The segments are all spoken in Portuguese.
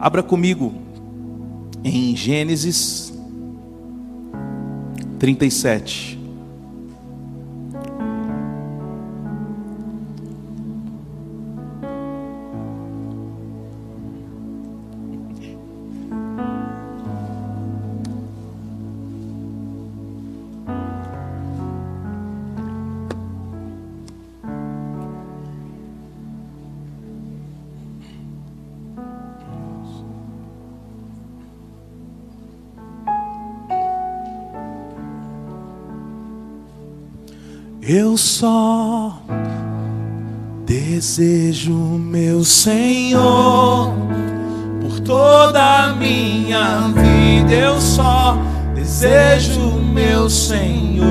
Abra comigo em Gênesis 37. Eu só desejo, meu Senhor, por toda a minha vida. Eu só desejo, meu Senhor,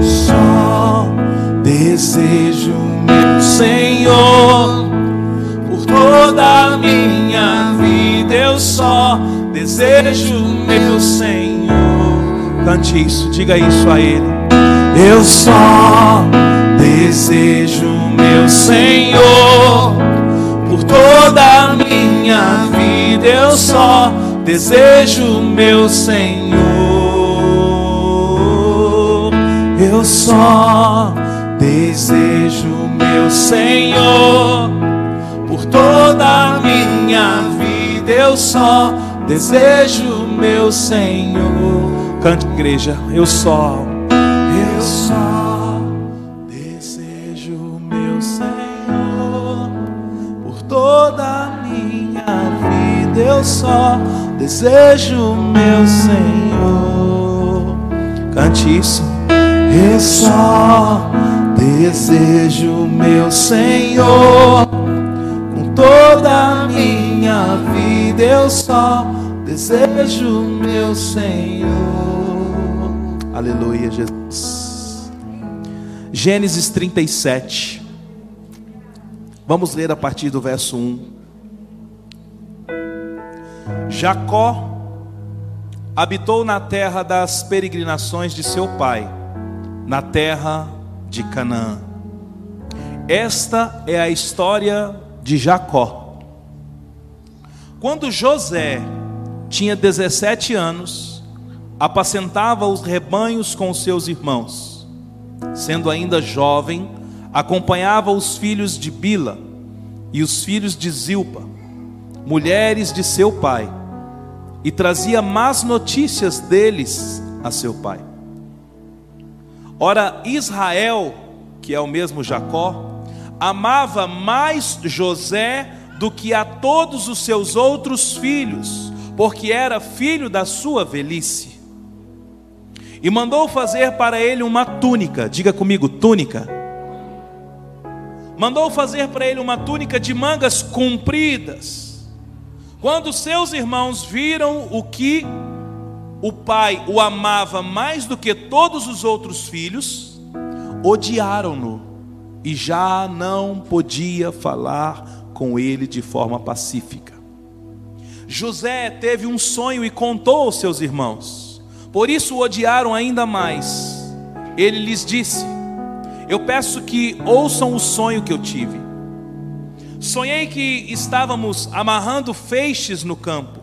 só desejo, meu Senhor, por toda a minha vida. Eu só desejo, meu Senhor. Cante isso, diga isso a Ele. Eu só desejo, meu Senhor, por toda a minha vida. Eu só desejo, meu Senhor. Eu só desejo, meu Senhor, por toda a minha vida. Eu só desejo, meu Senhor. Cante, igreja. Eu só, eu só desejo, meu Senhor, por toda a minha vida. Eu só desejo, meu Senhor. Cante isso. Eu só desejo, meu Senhor, com toda a minha vida. Eu só desejo, meu Senhor. Aleluia, Jesus. Gênesis 37. Vamos ler a partir do verso 1. Jacó habitou na terra das peregrinações de seu pai, na terra de Canaã. Esta é a história de Jacó. Quando José tinha 17 anos, apacentava os rebanhos com seus irmãos. Sendo ainda jovem, acompanhava os filhos de Bila e os filhos de Zilpa, mulheres de seu pai, e trazia más notícias deles a seu pai. Ora, Israel, que é o mesmo Jacó, amava mais José do que a todos os seus outros filhos, porque era filho da sua velhice e mandou fazer para ele uma túnica. Diga comigo, túnica. Mandou fazer para ele uma túnica de mangas compridas. Quando seus irmãos viram o que o pai o amava mais do que todos os outros filhos, odiaram-no e já não podia falar com ele de forma pacífica. José teve um sonho e contou aos seus irmãos. Por isso o odiaram ainda mais. Ele lhes disse: Eu peço que ouçam o sonho que eu tive. Sonhei que estávamos amarrando feixes no campo,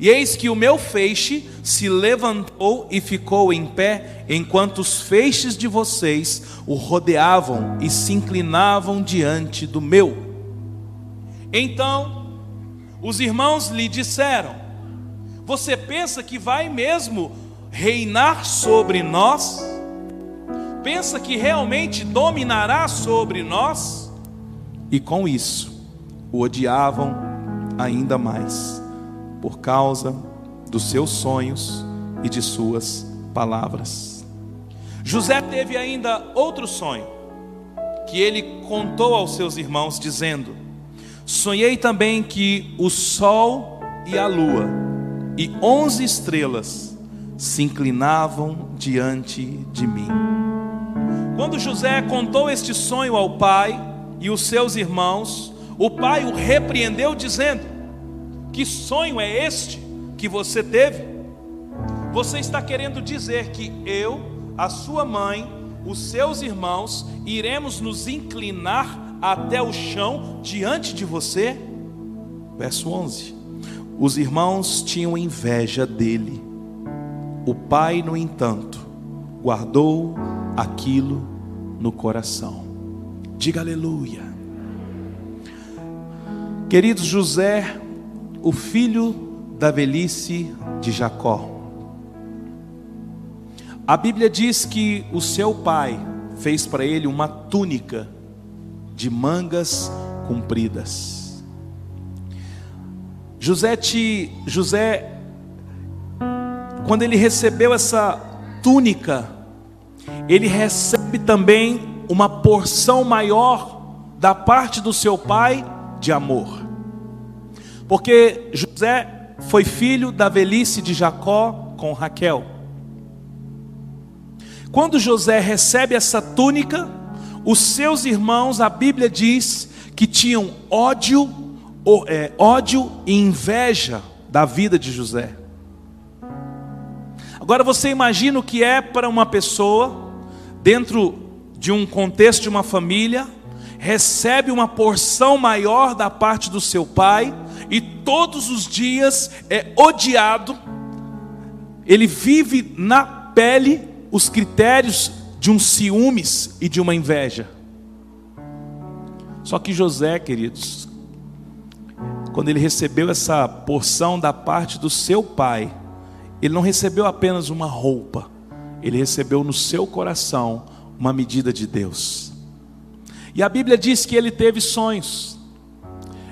e eis que o meu feixe se levantou e ficou em pé, enquanto os feixes de vocês o rodeavam e se inclinavam diante do meu. Então os irmãos lhe disseram: Você pensa que vai mesmo reinar sobre nós? Pensa que realmente dominará sobre nós? E com isso, o odiavam ainda mais, por causa dos seus sonhos e de suas palavras. José teve ainda outro sonho, que ele contou aos seus irmãos, dizendo: Sonhei também que o sol e a lua e onze estrelas se inclinavam diante de mim. Quando José contou este sonho ao pai e os seus irmãos, o pai o repreendeu, dizendo: Que sonho é este que você teve? Você está querendo dizer que eu, a sua mãe os seus irmãos, iremos nos inclinar até o chão diante de você? Verso 11: Os irmãos tinham inveja dele. O pai, no entanto, guardou aquilo no coração. Diga aleluia. Queridos, José, o filho da velhice de Jacó. A Bíblia diz que o seu pai fez para ele uma túnica de mangas compridas. José, te, José, quando ele recebeu essa túnica, ele recebe também uma porção maior da parte do seu pai de amor. Porque José foi filho da velhice de Jacó com Raquel. Quando José recebe essa túnica, os seus irmãos, a Bíblia diz que tinham ódio, é, ódio e inveja da vida de José. Agora você imagina o que é para uma pessoa, dentro de um contexto de uma família, recebe uma porção maior da parte do seu pai e todos os dias é odiado, ele vive na pele os critérios de um ciúmes e de uma inveja. Só que José, queridos, quando ele recebeu essa porção da parte do seu pai, ele não recebeu apenas uma roupa, ele recebeu no seu coração uma medida de Deus. E a Bíblia diz que ele teve sonhos.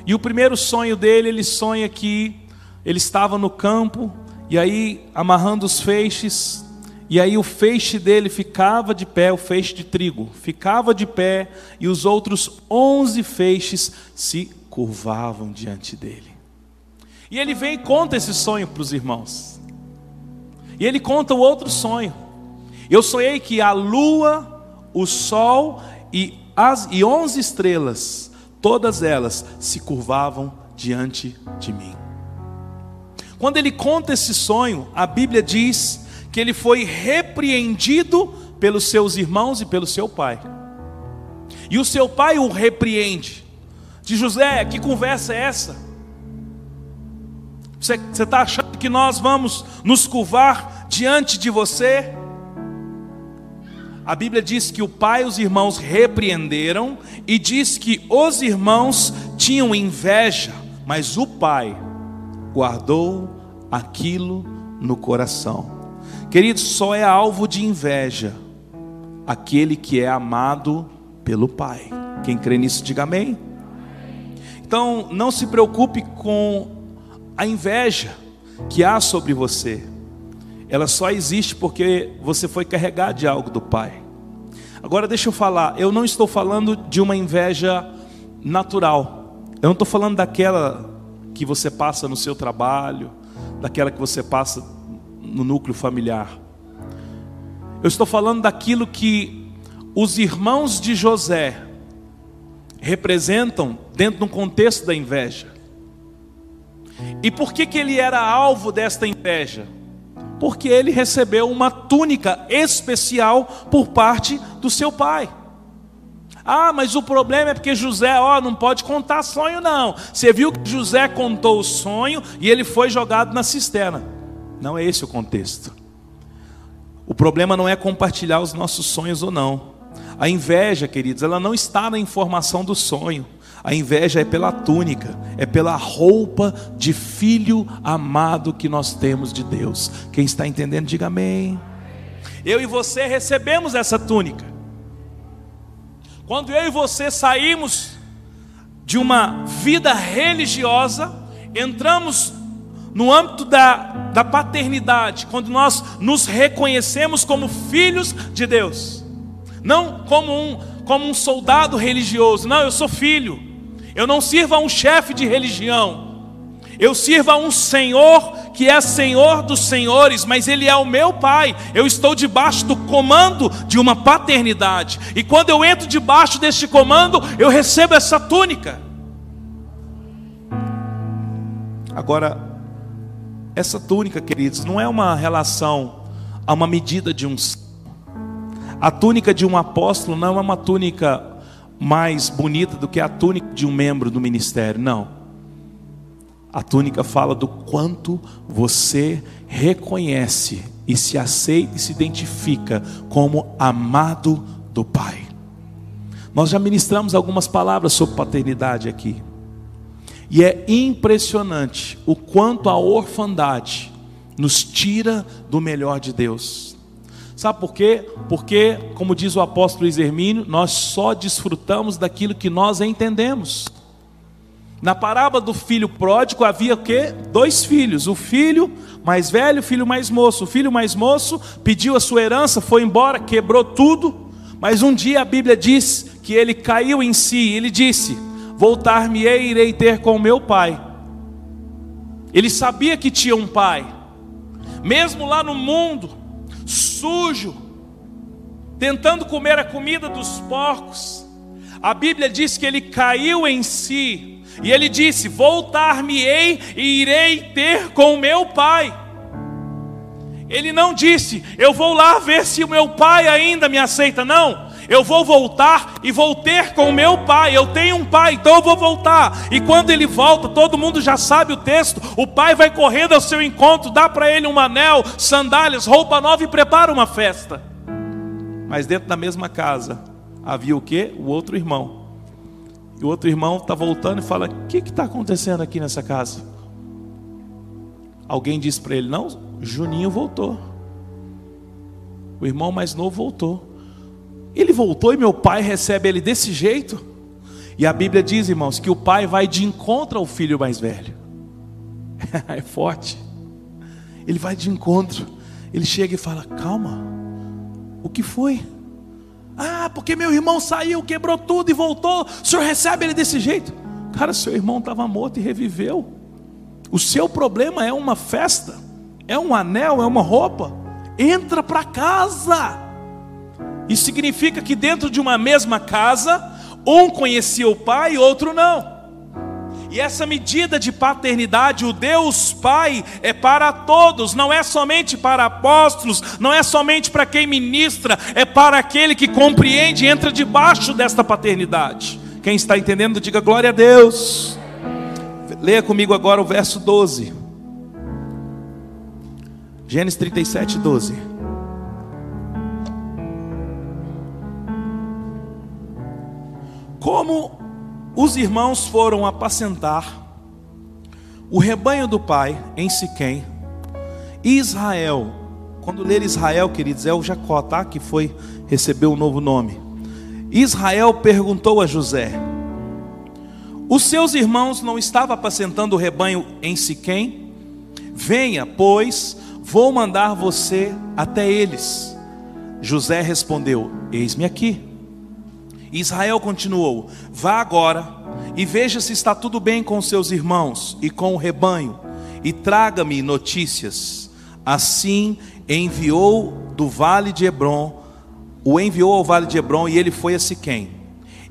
E o primeiro sonho dele, ele sonha que ele estava no campo, e aí amarrando os feixes, e aí o feixe dele ficava de pé, o feixe de trigo, ficava de pé, e os outros onze feixes se curvavam diante dele. E ele vem e conta esse sonho para os irmãos. E ele conta o outro sonho. Eu sonhei que a lua, o sol e as e onze estrelas, todas elas se curvavam diante de mim. Quando ele conta esse sonho, a Bíblia diz que ele foi repreendido pelos seus irmãos e pelo seu pai. E o seu pai o repreende. De José, que conversa é essa? Você está achando que nós vamos nos curvar diante de você? A Bíblia diz que o pai e os irmãos repreenderam e diz que os irmãos tinham inveja, mas o pai guardou aquilo no coração. Queridos, só é alvo de inveja aquele que é amado pelo Pai. Quem crê nisso, diga amém. Então, não se preocupe com a inveja que há sobre você. Ela só existe porque você foi carregado de algo do Pai. Agora, deixa eu falar, eu não estou falando de uma inveja natural. Eu não estou falando daquela que você passa no seu trabalho, daquela que você passa no núcleo familiar. Eu estou falando daquilo que os irmãos de José representam dentro de um contexto da inveja. E por que, que ele era alvo desta inveja? Porque ele recebeu uma túnica especial por parte do seu pai. Ah, mas o problema é porque José, ó, não pode contar sonho não. Você viu que José contou o sonho e ele foi jogado na cisterna. Não é esse o contexto. O problema não é compartilhar os nossos sonhos ou não. A inveja, queridos, ela não está na informação do sonho. A inveja é pela túnica, é pela roupa de filho amado que nós temos de Deus. Quem está entendendo, diga amém. Eu e você recebemos essa túnica. Quando eu e você saímos de uma vida religiosa, entramos no âmbito da, da paternidade, quando nós nos reconhecemos como filhos de Deus, não como um, como um soldado religioso, não, eu sou filho, eu não sirvo a um chefe de religião, eu sirvo a um Senhor que é Senhor dos senhores, mas Ele é o meu Pai. Eu estou debaixo do comando de uma paternidade, e quando eu entro debaixo deste comando, eu recebo essa túnica. Agora, essa túnica, queridos, não é uma relação a uma medida de um. A túnica de um apóstolo não é uma túnica mais bonita do que a túnica de um membro do ministério, não. A túnica fala do quanto você reconhece e se aceita e se identifica como amado do Pai. Nós já ministramos algumas palavras sobre paternidade aqui. E é impressionante o quanto a orfandade nos tira do melhor de Deus. Sabe por quê? Porque, como diz o apóstolo Luiz Hermínio, nós só desfrutamos daquilo que nós entendemos. Na parábola do filho pródigo havia o quê? Dois filhos, o filho mais velho o filho mais moço. O filho mais moço pediu a sua herança, foi embora, quebrou tudo, mas um dia a Bíblia diz que ele caiu em si, ele disse: Voltar-me-ei e irei ter com meu pai. Ele sabia que tinha um pai, mesmo lá no mundo, sujo, tentando comer a comida dos porcos. A Bíblia diz que ele caiu em si, e ele disse: Voltar-me-ei e irei ter com meu pai. Ele não disse, eu vou lá ver se o meu pai ainda me aceita. Não, eu vou voltar e vou ter com meu pai. Eu tenho um pai, então eu vou voltar. E quando ele volta, todo mundo já sabe o texto. O pai vai correndo ao seu encontro, dá para ele um anel, sandálias, roupa nova e prepara uma festa. Mas dentro da mesma casa havia o que? O outro irmão. E o outro irmão está voltando e fala: O que está acontecendo aqui nessa casa? Alguém disse para ele: Não, Juninho voltou. O irmão mais novo voltou. Ele voltou e meu pai recebe ele desse jeito. E a Bíblia diz, irmãos, que o pai vai de encontro ao filho mais velho. é forte. Ele vai de encontro. Ele chega e fala: Calma, o que foi? Ah, porque meu irmão saiu, quebrou tudo e voltou. O senhor recebe ele desse jeito? Cara, seu irmão estava morto e reviveu. O seu problema é uma festa, é um anel, é uma roupa. Entra para casa. Isso significa que dentro de uma mesma casa, um conhecia o pai e outro não. E essa medida de paternidade, o Deus Pai, é para todos, não é somente para apóstolos, não é somente para quem ministra, é para aquele que compreende e entra debaixo desta paternidade. Quem está entendendo, diga glória a Deus. Leia comigo agora o verso 12. Gênesis 37, 12. Como os irmãos foram apacentar o rebanho do pai em Siquém, Israel, quando ler Israel, queridos, é o Jacó, tá? Que foi recebeu um novo nome. Israel perguntou a José: Os seus irmãos não estavam apacentando o rebanho em Siquém? Venha, pois, vou mandar você até eles. José respondeu: Eis-me aqui. Israel continuou: Vá agora e veja se está tudo bem com seus irmãos e com o rebanho, e traga-me notícias. Assim enviou do vale de Hebron, o enviou ao vale de Hebron e ele foi a Siquém.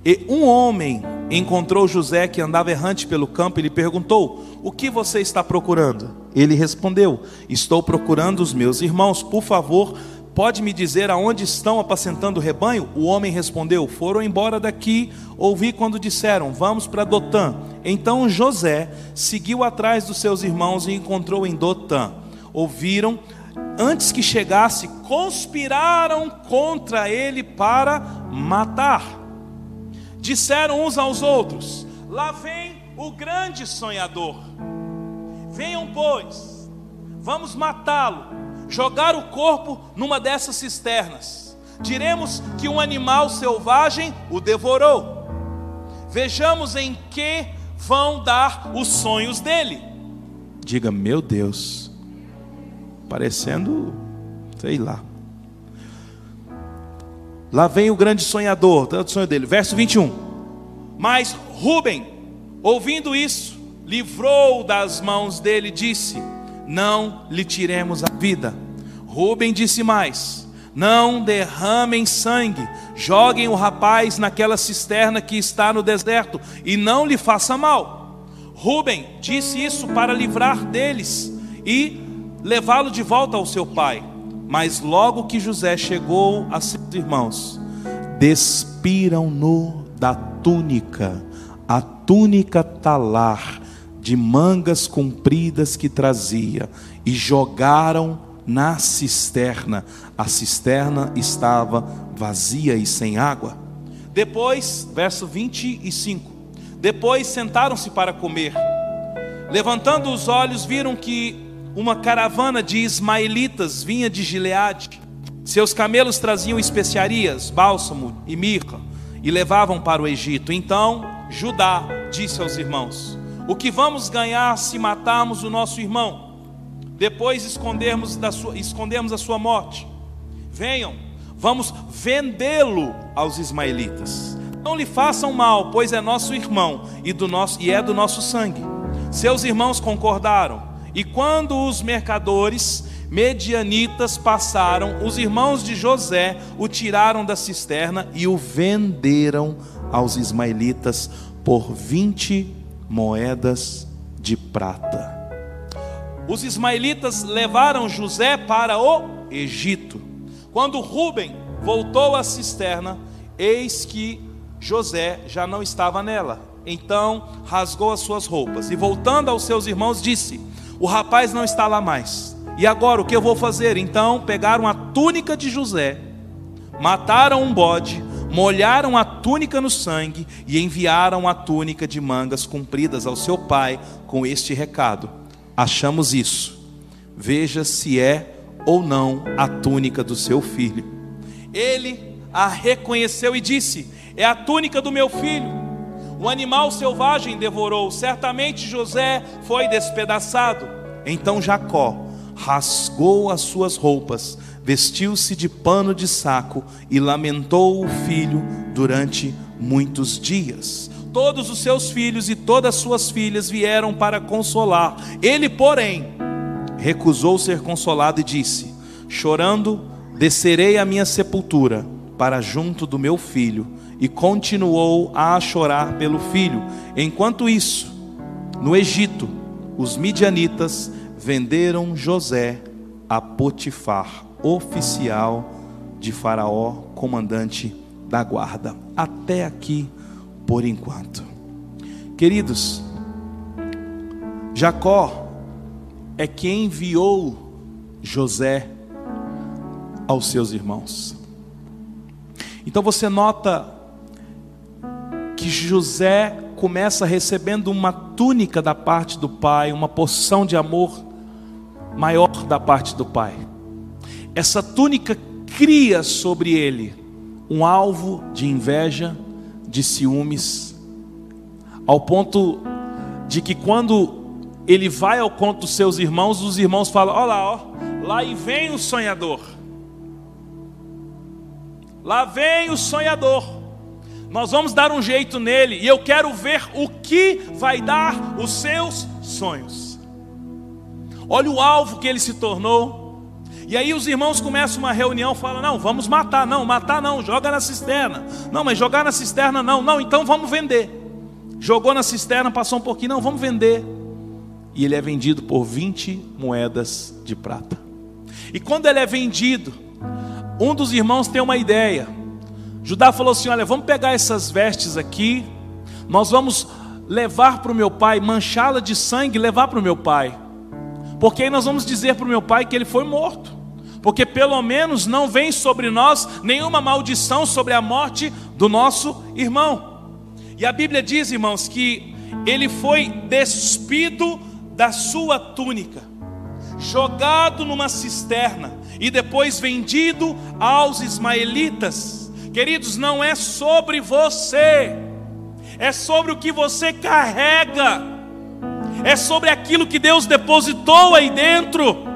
E um homem encontrou José que andava errante pelo campo e lhe perguntou: O que você está procurando? Ele respondeu: Estou procurando os meus irmãos, por favor, Pode me dizer aonde estão apacentando o rebanho? O homem respondeu: Foram embora daqui. Ouvi quando disseram: Vamos para Dotã. Então José seguiu atrás dos seus irmãos e encontrou em Dotã. Ouviram, antes que chegasse, conspiraram contra ele para matar. Disseram uns aos outros: Lá vem o grande sonhador. Venham, pois, vamos matá-lo jogar o corpo numa dessas cisternas. Diremos que um animal selvagem o devorou. Vejamos em que vão dar os sonhos dele. Diga, meu Deus, parecendo, sei lá. Lá vem o grande sonhador, tanto sonho dele, verso 21. Mas Rubem, ouvindo isso, livrou das mãos dele, disse: não lhe tiremos a vida. Rubem disse mais: Não derramem sangue, joguem o rapaz naquela cisterna que está no deserto e não lhe faça mal. Rubem disse isso para livrar deles e levá-lo de volta ao seu pai. Mas logo que José chegou a seus irmãos, despiram-no da túnica, a túnica talar de mangas compridas que trazia, e jogaram na cisterna. A cisterna estava vazia e sem água. Depois, verso 25. Depois sentaram-se para comer. Levantando os olhos, viram que uma caravana de ismaelitas vinha de Gileade. Seus camelos traziam especiarias, bálsamo e mirra, e levavam para o Egito. Então Judá disse aos irmãos: O que vamos ganhar se matarmos o nosso irmão? Depois escondermos, da sua, escondermos a sua morte. Venham, vamos vendê-lo aos ismaelitas. Não lhe façam mal, pois é nosso irmão e, do nosso, e é do nosso sangue. Seus irmãos concordaram, e quando os mercadores medianitas passaram, os irmãos de José o tiraram da cisterna e o venderam aos ismaelitas por 20 moedas de prata. Os ismaelitas levaram José para o Egito. Quando Ruben voltou à cisterna, eis que José já não estava nela. Então rasgou as suas roupas e, voltando aos seus irmãos, disse: O rapaz não está lá mais. E agora o que eu vou fazer? Então pegaram a túnica de José, mataram um bode, molharam a túnica no sangue e enviaram a túnica de mangas compridas ao seu pai com este recado: Achamos isso. Veja se é ou não a túnica do seu filho. Ele a reconheceu e disse: É a túnica do meu filho. Um animal selvagem devorou, certamente José foi despedaçado. Então Jacó rasgou as suas roupas, vestiu-se de pano de saco e lamentou o filho durante muitos dias. Todos os seus filhos e todas as suas filhas vieram para consolar. Ele, porém, recusou ser consolado e disse: Chorando, descerei à minha sepultura para junto do meu filho e continuou a chorar pelo filho. Enquanto isso, no Egito, os midianitas venderam José a Potifar, oficial de Faraó, comandante da guarda. Até aqui, por enquanto. Queridos, Jacó é quem enviou José aos seus irmãos. Então você nota que José começa recebendo uma túnica da parte do pai, uma porção de amor maior da parte do pai. Essa túnica cria sobre ele um alvo de inveja, de ciúmes, ao ponto de que quando ele vai ao conto dos seus irmãos, os irmãos falam: Olha lá, ó, lá e vem o sonhador. Lá vem o sonhador. Nós vamos dar um jeito nele e eu quero ver o que vai dar os seus sonhos. Olha o alvo que ele se tornou. E aí os irmãos começam uma reunião, falam: "Não, vamos matar, não, matar não, joga na cisterna". Não, mas jogar na cisterna não. Não, então vamos vender. Jogou na cisterna, passou um pouquinho, não, vamos vender. E ele é vendido por 20 moedas de prata. E quando ele é vendido, um dos irmãos tem uma ideia. Judá falou assim: Olha, vamos pegar essas vestes aqui, nós vamos levar para o meu pai, manchá-la de sangue levar para o meu pai, porque aí nós vamos dizer para o meu pai que ele foi morto, porque pelo menos não vem sobre nós nenhuma maldição sobre a morte do nosso irmão. E a Bíblia diz, irmãos, que ele foi despido da sua túnica, jogado numa cisterna e depois vendido aos ismaelitas. Queridos, não é sobre você, é sobre o que você carrega, é sobre aquilo que Deus depositou aí dentro.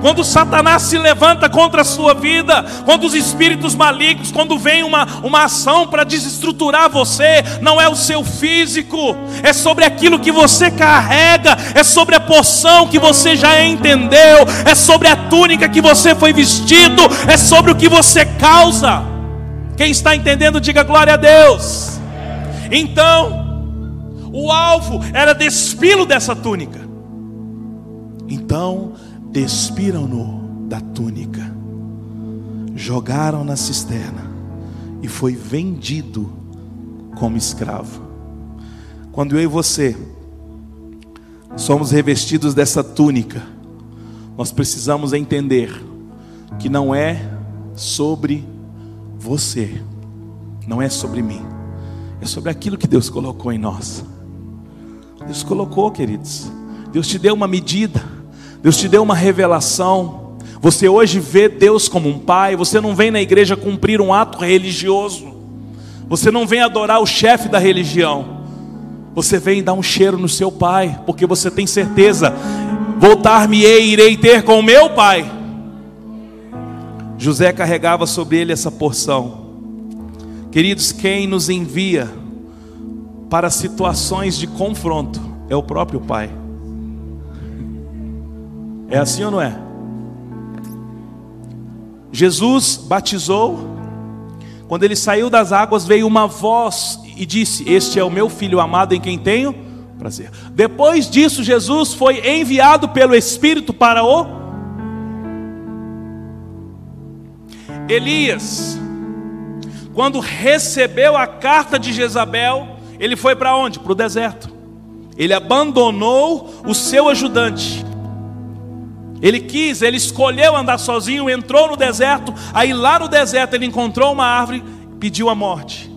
Quando Satanás se levanta contra a sua vida, quando os espíritos malignos, quando vem uma, uma ação para desestruturar você, não é o seu físico, é sobre aquilo que você carrega, é sobre a porção que você já entendeu, é sobre a túnica que você foi vestido, é sobre o que você causa. Quem está entendendo, diga glória a Deus. Então, o alvo era despilo dessa túnica. Então, despiram-no da túnica. jogaram na cisterna e foi vendido como escravo. Quando eu e você somos revestidos dessa túnica, nós precisamos entender que não é sobre você, não é sobre mim, é sobre aquilo que Deus colocou em nós. Deus colocou, queridos. Deus te deu uma medida, Deus te deu uma revelação. Você hoje vê Deus como um pai, você não vem na igreja cumprir um ato religioso, você não vem adorar o chefe da religião, você vem dar um cheiro no seu pai, porque você tem certeza: voltar-me-ei, irei ter com o meu pai. José carregava sobre ele essa porção. Queridos, quem nos envia para situações de confronto é o próprio Pai. É assim ou não é? Jesus batizou, quando ele saiu das águas, veio uma voz e disse: Este é o meu filho amado em quem tenho prazer. Depois disso, Jesus foi enviado pelo Espírito para o Elias. Quando recebeu a carta de Jezabel, ele foi para onde? Para o deserto. Ele abandonou o seu ajudante. Ele quis, ele escolheu andar sozinho, entrou no deserto. Aí lá no deserto ele encontrou uma árvore, pediu a morte.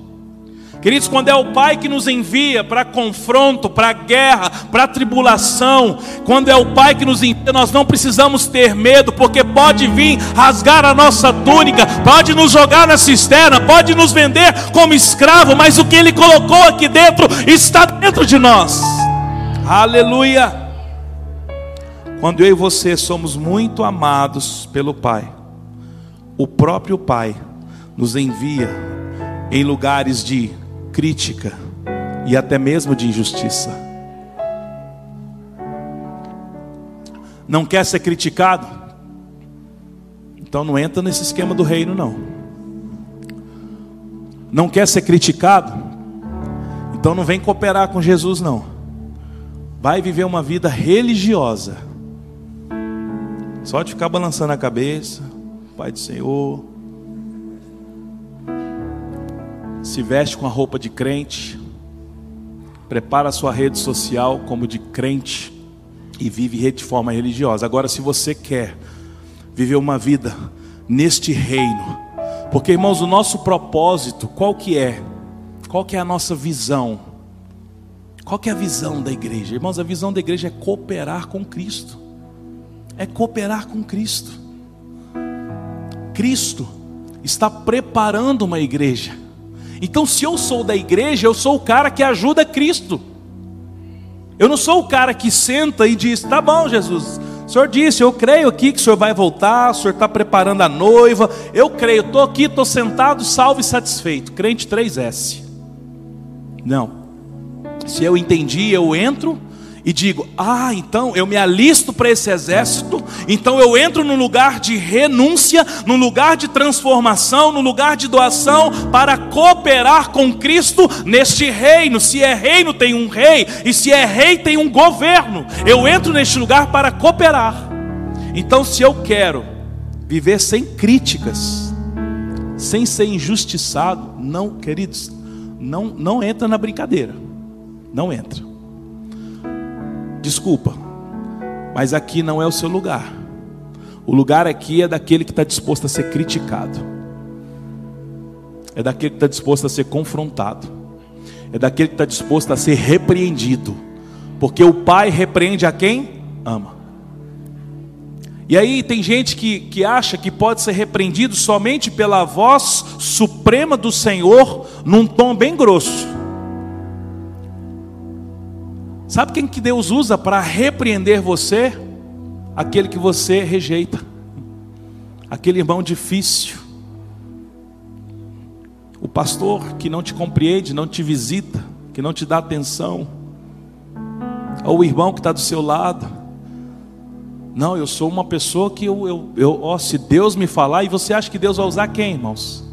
Queridos, quando é o Pai que nos envia para confronto, para guerra, para tribulação, quando é o Pai que nos envia, nós não precisamos ter medo, porque pode vir rasgar a nossa túnica, pode nos jogar na cisterna, pode nos vender como escravo, mas o que Ele colocou aqui dentro está dentro de nós. Aleluia! Quando eu e você somos muito amados pelo Pai, o próprio Pai nos envia em lugares de crítica e até mesmo de injustiça. Não quer ser criticado? Então não entra nesse esquema do reino, não. Não quer ser criticado? Então não vem cooperar com Jesus, não. Vai viver uma vida religiosa. Só de ficar balançando a cabeça, Pai do Senhor, se veste com a roupa de crente, prepara a sua rede social como de crente e vive de forma religiosa. Agora, se você quer viver uma vida neste reino, porque irmãos, o nosso propósito, qual que é? Qual que é a nossa visão? Qual que é a visão da igreja? Irmãos, a visão da igreja é cooperar com Cristo. É cooperar com Cristo. Cristo está preparando uma igreja então, se eu sou da igreja, eu sou o cara que ajuda Cristo. Eu não sou o cara que senta e diz: tá bom, Jesus, o senhor disse, eu creio aqui que o senhor vai voltar, o senhor está preparando a noiva. Eu creio, estou aqui, estou sentado, salvo e satisfeito. Crente 3S. Não. Se eu entendi, eu entro e digo: Ah, então eu me alisto para esse exército, então eu entro no lugar de renúncia, no lugar de transformação, no lugar de doação, para cooperar com Cristo neste reino. Se é reino, tem um rei, e se é rei, tem um governo. Eu entro neste lugar para cooperar. Então, se eu quero viver sem críticas, sem ser injustiçado, não, queridos, não, não entra na brincadeira, não entra. Desculpa, mas aqui não é o seu lugar. O lugar aqui é daquele que está disposto a ser criticado, é daquele que está disposto a ser confrontado, é daquele que está disposto a ser repreendido, porque o Pai repreende a quem ama. E aí tem gente que, que acha que pode ser repreendido somente pela voz suprema do Senhor, num tom bem grosso. Sabe quem que Deus usa para repreender você? Aquele que você rejeita. Aquele irmão difícil. O pastor que não te compreende, não te visita, que não te dá atenção. Ou o irmão que está do seu lado. Não, eu sou uma pessoa que eu, eu, eu ó, se Deus me falar, e você acha que Deus vai usar quem, irmãos?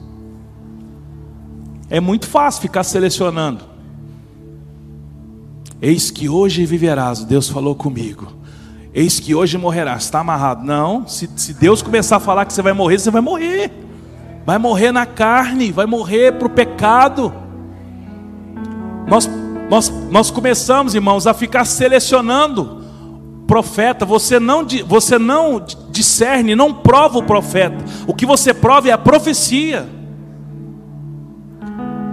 É muito fácil ficar selecionando. Eis que hoje viverás, Deus falou comigo. Eis que hoje morrerás, está amarrado. Não, se, se Deus começar a falar que você vai morrer, você vai morrer. vai morrer na carne, vai morrer para o pecado. Nós, nós, nós começamos, irmãos, a ficar selecionando profeta. Você não, você não discerne, não prova o profeta. O que você prova é a profecia.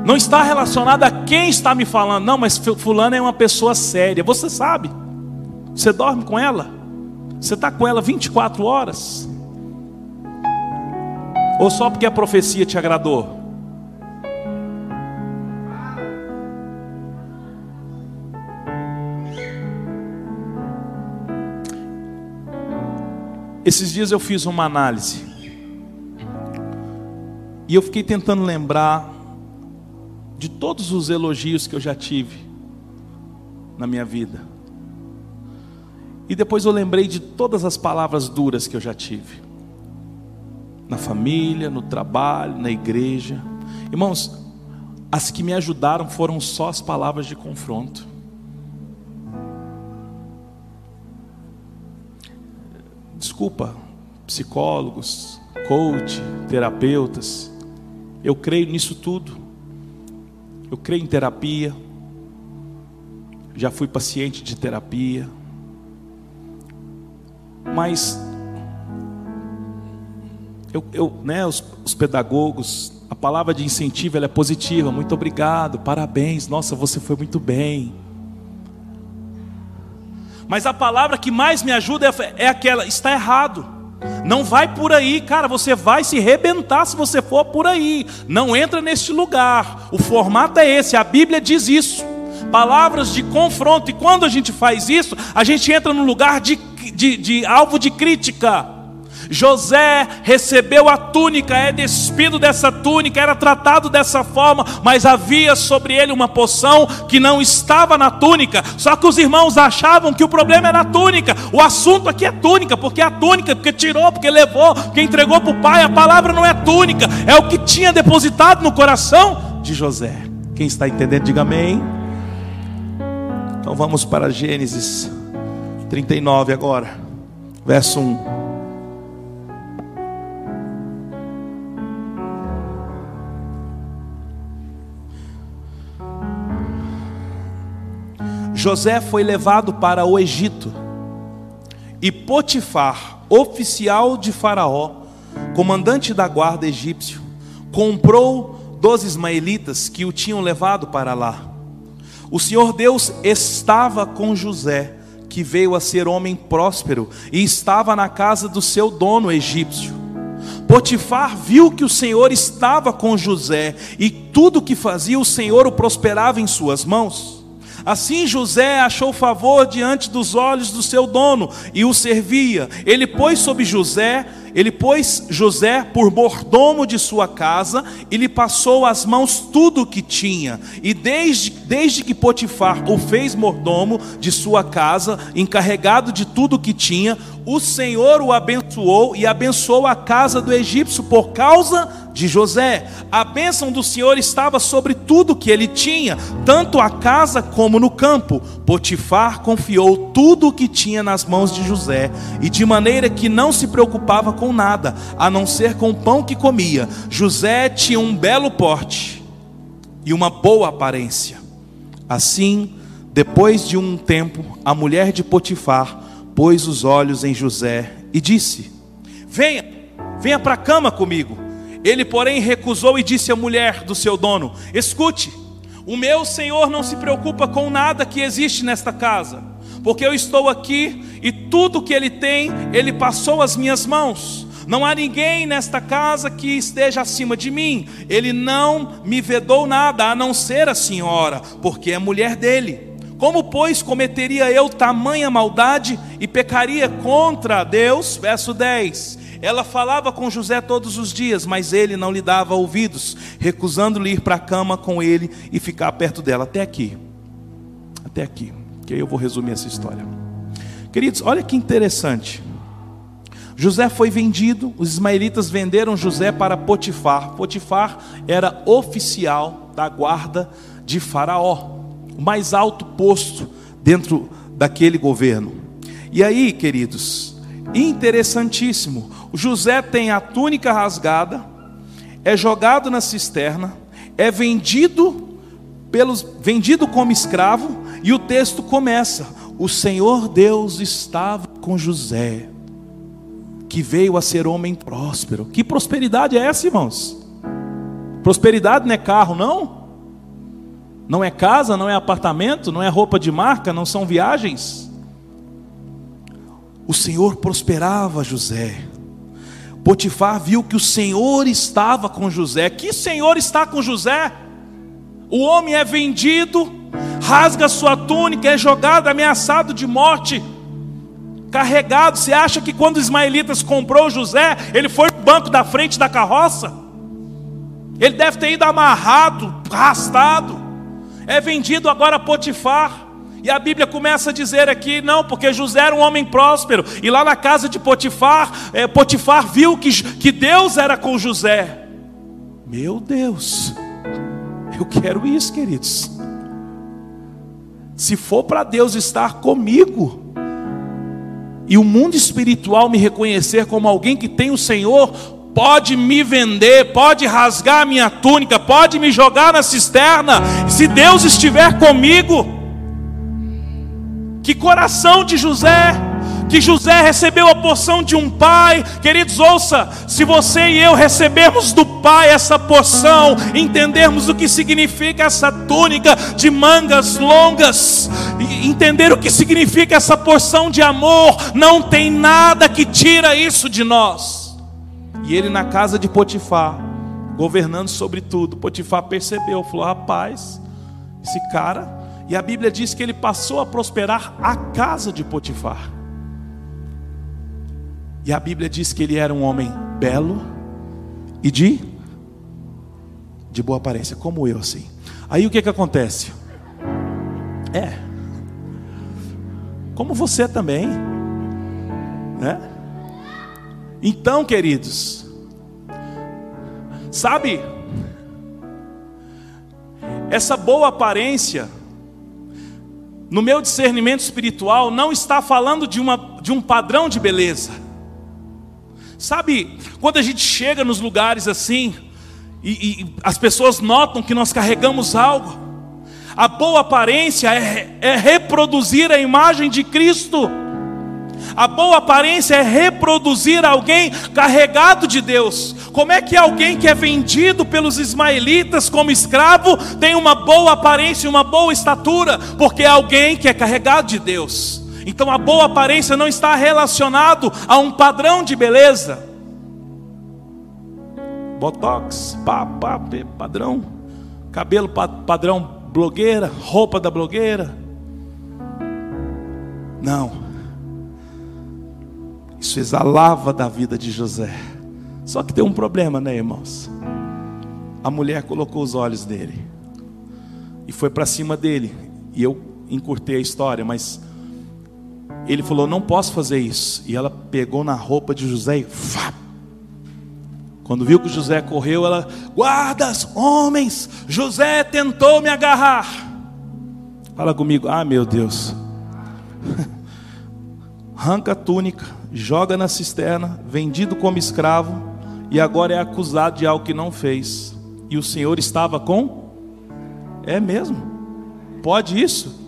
Não está relacionado a quem está me falando. Não, mas fulano é uma pessoa séria. Você sabe. Você dorme com ela? Você está com ela 24 horas? Ou só porque a profecia te agradou? Esses dias eu fiz uma análise. E eu fiquei tentando lembrar de todos os elogios que eu já tive na minha vida. E depois eu lembrei de todas as palavras duras que eu já tive. Na família, no trabalho, na igreja. Irmãos, as que me ajudaram foram só as palavras de confronto. Desculpa, psicólogos, coach, terapeutas. Eu creio nisso tudo. Eu creio em terapia. Já fui paciente de terapia mas eu, eu né, os, os, pedagogos, a palavra de incentivo é positiva. Muito obrigado, parabéns, nossa, você foi muito bem. Mas a palavra que mais me ajuda é, é aquela: está errado. Não vai por aí, cara. Você vai se rebentar se você for por aí. Não entra neste lugar. O formato é esse. A Bíblia diz isso. Palavras de confronto. E quando a gente faz isso, a gente entra no lugar de de, de alvo de crítica. José recebeu a túnica, é despido dessa túnica, era tratado dessa forma, mas havia sobre ele uma poção que não estava na túnica. Só que os irmãos achavam que o problema era a túnica. O assunto aqui é túnica, porque é a túnica, porque tirou, porque levou, porque entregou para o pai. A palavra não é túnica, é o que tinha depositado no coração de José. Quem está entendendo, diga amém. Então vamos para Gênesis 39 agora, verso 1. José foi levado para o Egito, e Potifar, oficial de Faraó, comandante da guarda egípcio, comprou dos ismaelitas que o tinham levado para lá. O Senhor Deus estava com José que veio a ser homem próspero e estava na casa do seu dono egípcio. Potifar viu que o Senhor estava com José e tudo que fazia o Senhor o prosperava em suas mãos. Assim José achou favor diante dos olhos do seu dono e o servia. Ele pôs sobre José ele pôs José por mordomo de sua casa e lhe passou às mãos tudo o que tinha. E desde, desde que Potifar o fez mordomo de sua casa, encarregado de tudo o que tinha, o Senhor o abençoou e abençoou a casa do egípcio por causa de José. A bênção do Senhor estava sobre tudo que ele tinha, tanto a casa como no campo. Potifar confiou tudo o que tinha nas mãos de José, e de maneira que não se preocupava com nada, a não ser com o pão que comia. José tinha um belo porte e uma boa aparência. Assim, depois de um tempo, a mulher de Potifar pôs os olhos em José e disse: Venha, venha para a cama comigo. Ele, porém, recusou e disse à mulher do seu dono: Escute, o meu senhor não se preocupa com nada que existe nesta casa, porque eu estou aqui e tudo que ele tem, ele passou às minhas mãos. Não há ninguém nesta casa que esteja acima de mim. Ele não me vedou nada, a não ser a senhora, porque é mulher dele. Como, pois, cometeria eu tamanha maldade e pecaria contra Deus? Verso 10. Ela falava com José todos os dias, mas ele não lhe dava ouvidos, recusando-lhe ir para a cama com ele e ficar perto dela. Até aqui. Até aqui. Que aí eu vou resumir essa história. Queridos, olha que interessante. José foi vendido, os ismaelitas venderam José para Potifar. Potifar era oficial da guarda de Faraó o mais alto posto dentro daquele governo. E aí, queridos, interessantíssimo, José tem a túnica rasgada, é jogado na cisterna, é vendido pelos vendido como escravo, e o texto começa: O Senhor Deus estava com José, que veio a ser homem próspero. Que prosperidade é essa, irmãos? Prosperidade não é carro, não? Não é casa, não é apartamento, não é roupa de marca, não são viagens. O Senhor prosperava José. Potifar viu que o Senhor estava com José. Que Senhor está com José? O homem é vendido, rasga sua túnica, é jogado, ameaçado de morte, carregado. Você acha que quando os ismaelitas comprou José, ele foi no banco da frente da carroça? Ele deve ter ido amarrado, arrastado. É vendido agora a Potifar. E a Bíblia começa a dizer aqui, não, porque José era um homem próspero, e lá na casa de Potifar, é, Potifar viu que, que Deus era com José. Meu Deus, eu quero isso, queridos. Se for para Deus estar comigo, e o mundo espiritual me reconhecer como alguém que tem o Senhor, pode me vender, pode rasgar minha túnica, pode me jogar na cisterna, se Deus estiver comigo. Que coração de José, que José recebeu a porção de um pai. Queridos, ouça: se você e eu recebermos do pai essa porção, entendermos o que significa essa túnica de mangas longas, entender o que significa essa porção de amor, não tem nada que tira isso de nós. E ele na casa de Potifar, governando sobre tudo, Potifar percebeu, falou: rapaz, esse cara e a Bíblia diz que ele passou a prosperar a casa de Potifar. E a Bíblia diz que ele era um homem belo e de de boa aparência, como eu assim. Aí o que que acontece? É. Como você também, né? Então, queridos, sabe? Essa boa aparência no meu discernimento espiritual, não está falando de, uma, de um padrão de beleza. Sabe, quando a gente chega nos lugares assim, e, e as pessoas notam que nós carregamos algo, a boa aparência é, é reproduzir a imagem de Cristo. A boa aparência é reproduzir alguém carregado de Deus. Como é que alguém que é vendido pelos ismaelitas como escravo tem uma boa aparência, uma boa estatura? Porque é alguém que é carregado de Deus. Então a boa aparência não está relacionado a um padrão de beleza. Botox, pá, pá, padrão. Cabelo padrão blogueira, roupa da blogueira. Não. Isso exalava da vida de José. Só que tem um problema, né, irmãos? A mulher colocou os olhos nele e foi para cima dele. E eu encurtei a história, mas ele falou: Não posso fazer isso. E ela pegou na roupa de José e. Fá! Quando viu que José correu, ela: Guardas, homens, José tentou me agarrar. Fala comigo: Ah, meu Deus. Arranca a túnica, joga na cisterna, vendido como escravo, e agora é acusado de algo que não fez. E o Senhor estava com? É mesmo? Pode isso?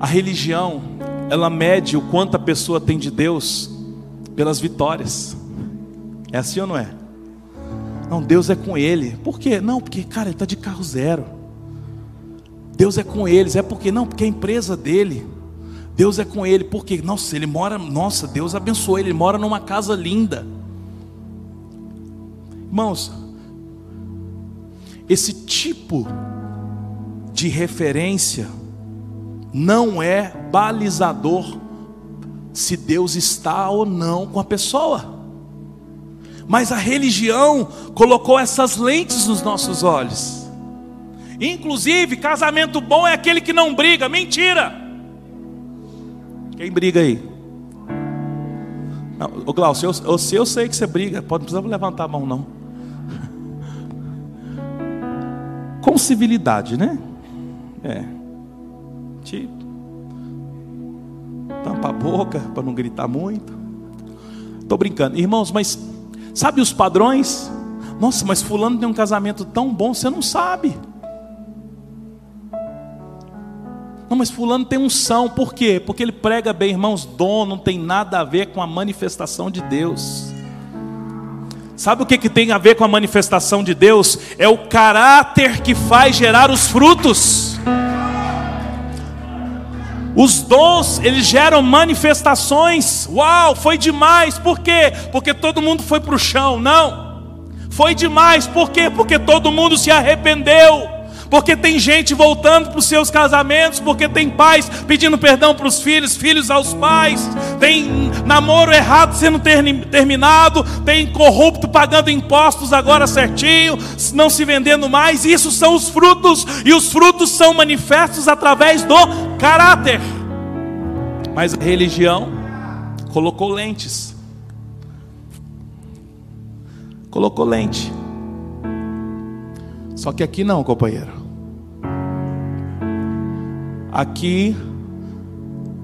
A religião, ela mede o quanto a pessoa tem de Deus pelas vitórias. É assim ou não é? Não, Deus é com ele. Por quê? Não, porque, cara, ele está de carro zero. Deus é com eles. É porque, não, porque é a empresa dele. Deus é com ele, porque, nossa, ele mora, nossa, Deus abençoou ele, ele mora numa casa linda. Irmãos, esse tipo de referência não é balizador se Deus está ou não com a pessoa. Mas a religião colocou essas lentes nos nossos olhos. Inclusive, casamento bom é aquele que não briga. Mentira! Quem briga aí? Não, ô Glaucio, eu, eu, eu sei que você briga, pode, não levantar a mão não. Com civilidade, né? É. Tipo. Tampa a boca para não gritar muito. Estou brincando. Irmãos, mas sabe os padrões? Nossa, mas fulano tem um casamento tão bom, você não sabe. Não, mas fulano tem unção, por quê? Porque ele prega bem, irmãos, dom não tem nada a ver com a manifestação de Deus. Sabe o que, que tem a ver com a manifestação de Deus? É o caráter que faz gerar os frutos. Os dons, eles geram manifestações. Uau, foi demais. Por quê? Porque todo mundo foi para o chão. Não. Foi demais. Por quê? Porque todo mundo se arrependeu porque tem gente voltando para os seus casamentos, porque tem pais pedindo perdão para os filhos, filhos aos pais, tem namoro errado sendo terminado, tem corrupto pagando impostos agora certinho, não se vendendo mais. Isso são os frutos, e os frutos são manifestos através do caráter. Mas a religião colocou lentes. Colocou lente. Só que aqui não, companheiro. Aqui,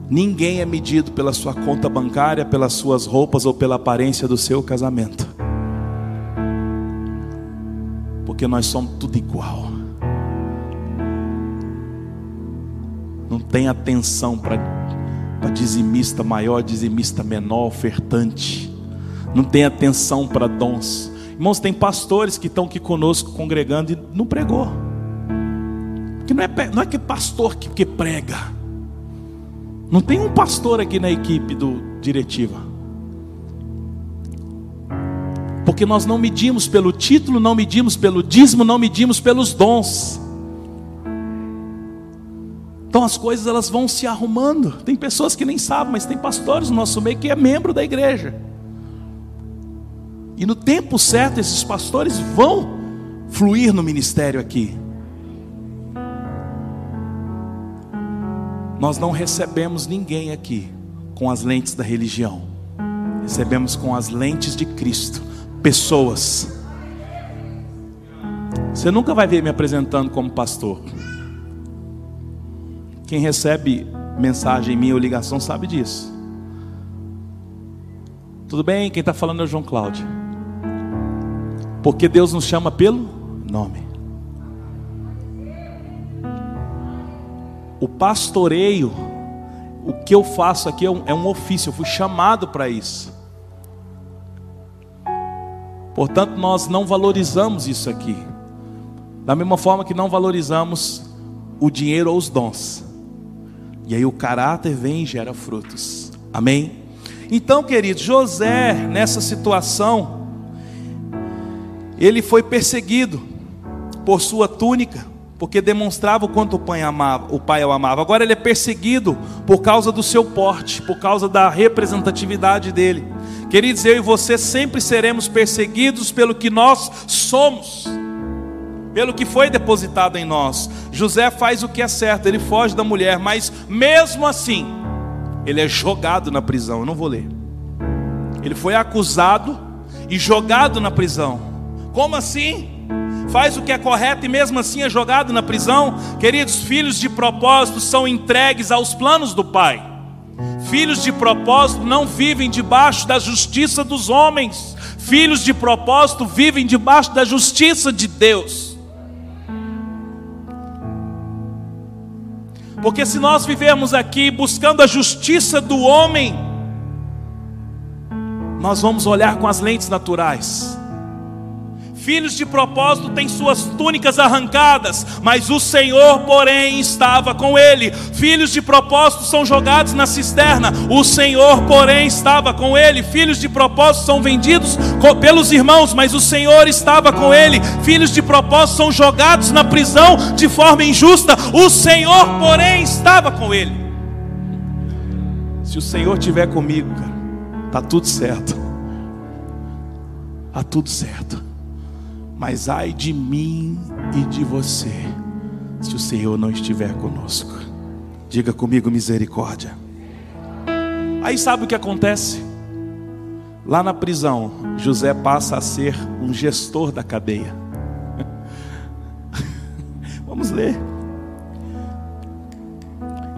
ninguém é medido pela sua conta bancária, pelas suas roupas ou pela aparência do seu casamento, porque nós somos tudo igual. Não tem atenção para dizimista maior, dizimista menor, ofertante. Não tem atenção para dons. Irmãos, tem pastores que estão aqui conosco congregando e não pregou. Não é, não é que pastor que, que prega. Não tem um pastor aqui na equipe do diretiva. Porque nós não medimos pelo título, não medimos pelo dízimo, não medimos pelos dons. Então as coisas elas vão se arrumando. Tem pessoas que nem sabem, mas tem pastores no nosso meio que é membro da igreja. E no tempo certo esses pastores vão fluir no ministério aqui. Nós não recebemos ninguém aqui com as lentes da religião, recebemos com as lentes de Cristo, pessoas. Você nunca vai ver me apresentando como pastor. Quem recebe mensagem minha ou ligação sabe disso. Tudo bem? Quem está falando é o João Cláudio. Porque Deus nos chama pelo nome. O pastoreio, o que eu faço aqui é um, é um ofício, eu fui chamado para isso. Portanto, nós não valorizamos isso aqui, da mesma forma que não valorizamos o dinheiro ou os dons. E aí o caráter vem e gera frutos. Amém? Então, queridos, José, nessa situação, ele foi perseguido por sua túnica porque demonstrava o quanto o pai, amava, o pai o amava. Agora ele é perseguido por causa do seu porte, por causa da representatividade dele. Queridos, eu e você sempre seremos perseguidos pelo que nós somos, pelo que foi depositado em nós. José faz o que é certo, ele foge da mulher, mas mesmo assim, ele é jogado na prisão. Eu não vou ler. Ele foi acusado e jogado na prisão. Como assim? Faz o que é correto e mesmo assim é jogado na prisão. Queridos, filhos de propósito são entregues aos planos do Pai. Filhos de propósito não vivem debaixo da justiça dos homens. Filhos de propósito vivem debaixo da justiça de Deus. Porque se nós vivemos aqui buscando a justiça do homem, nós vamos olhar com as lentes naturais. Filhos de propósito têm suas túnicas arrancadas, mas o Senhor, porém, estava com ele. Filhos de propósito são jogados na cisterna, o Senhor, porém, estava com ele. Filhos de propósito são vendidos pelos irmãos, mas o Senhor estava com ele. Filhos de propósito são jogados na prisão de forma injusta, o Senhor, porém, estava com ele. Se o Senhor estiver comigo, cara, tá tudo certo. Tá tudo certo. Mas ai de mim e de você, se o Senhor não estiver conosco. Diga comigo misericórdia. Aí sabe o que acontece? Lá na prisão, José passa a ser um gestor da cadeia. Vamos ler.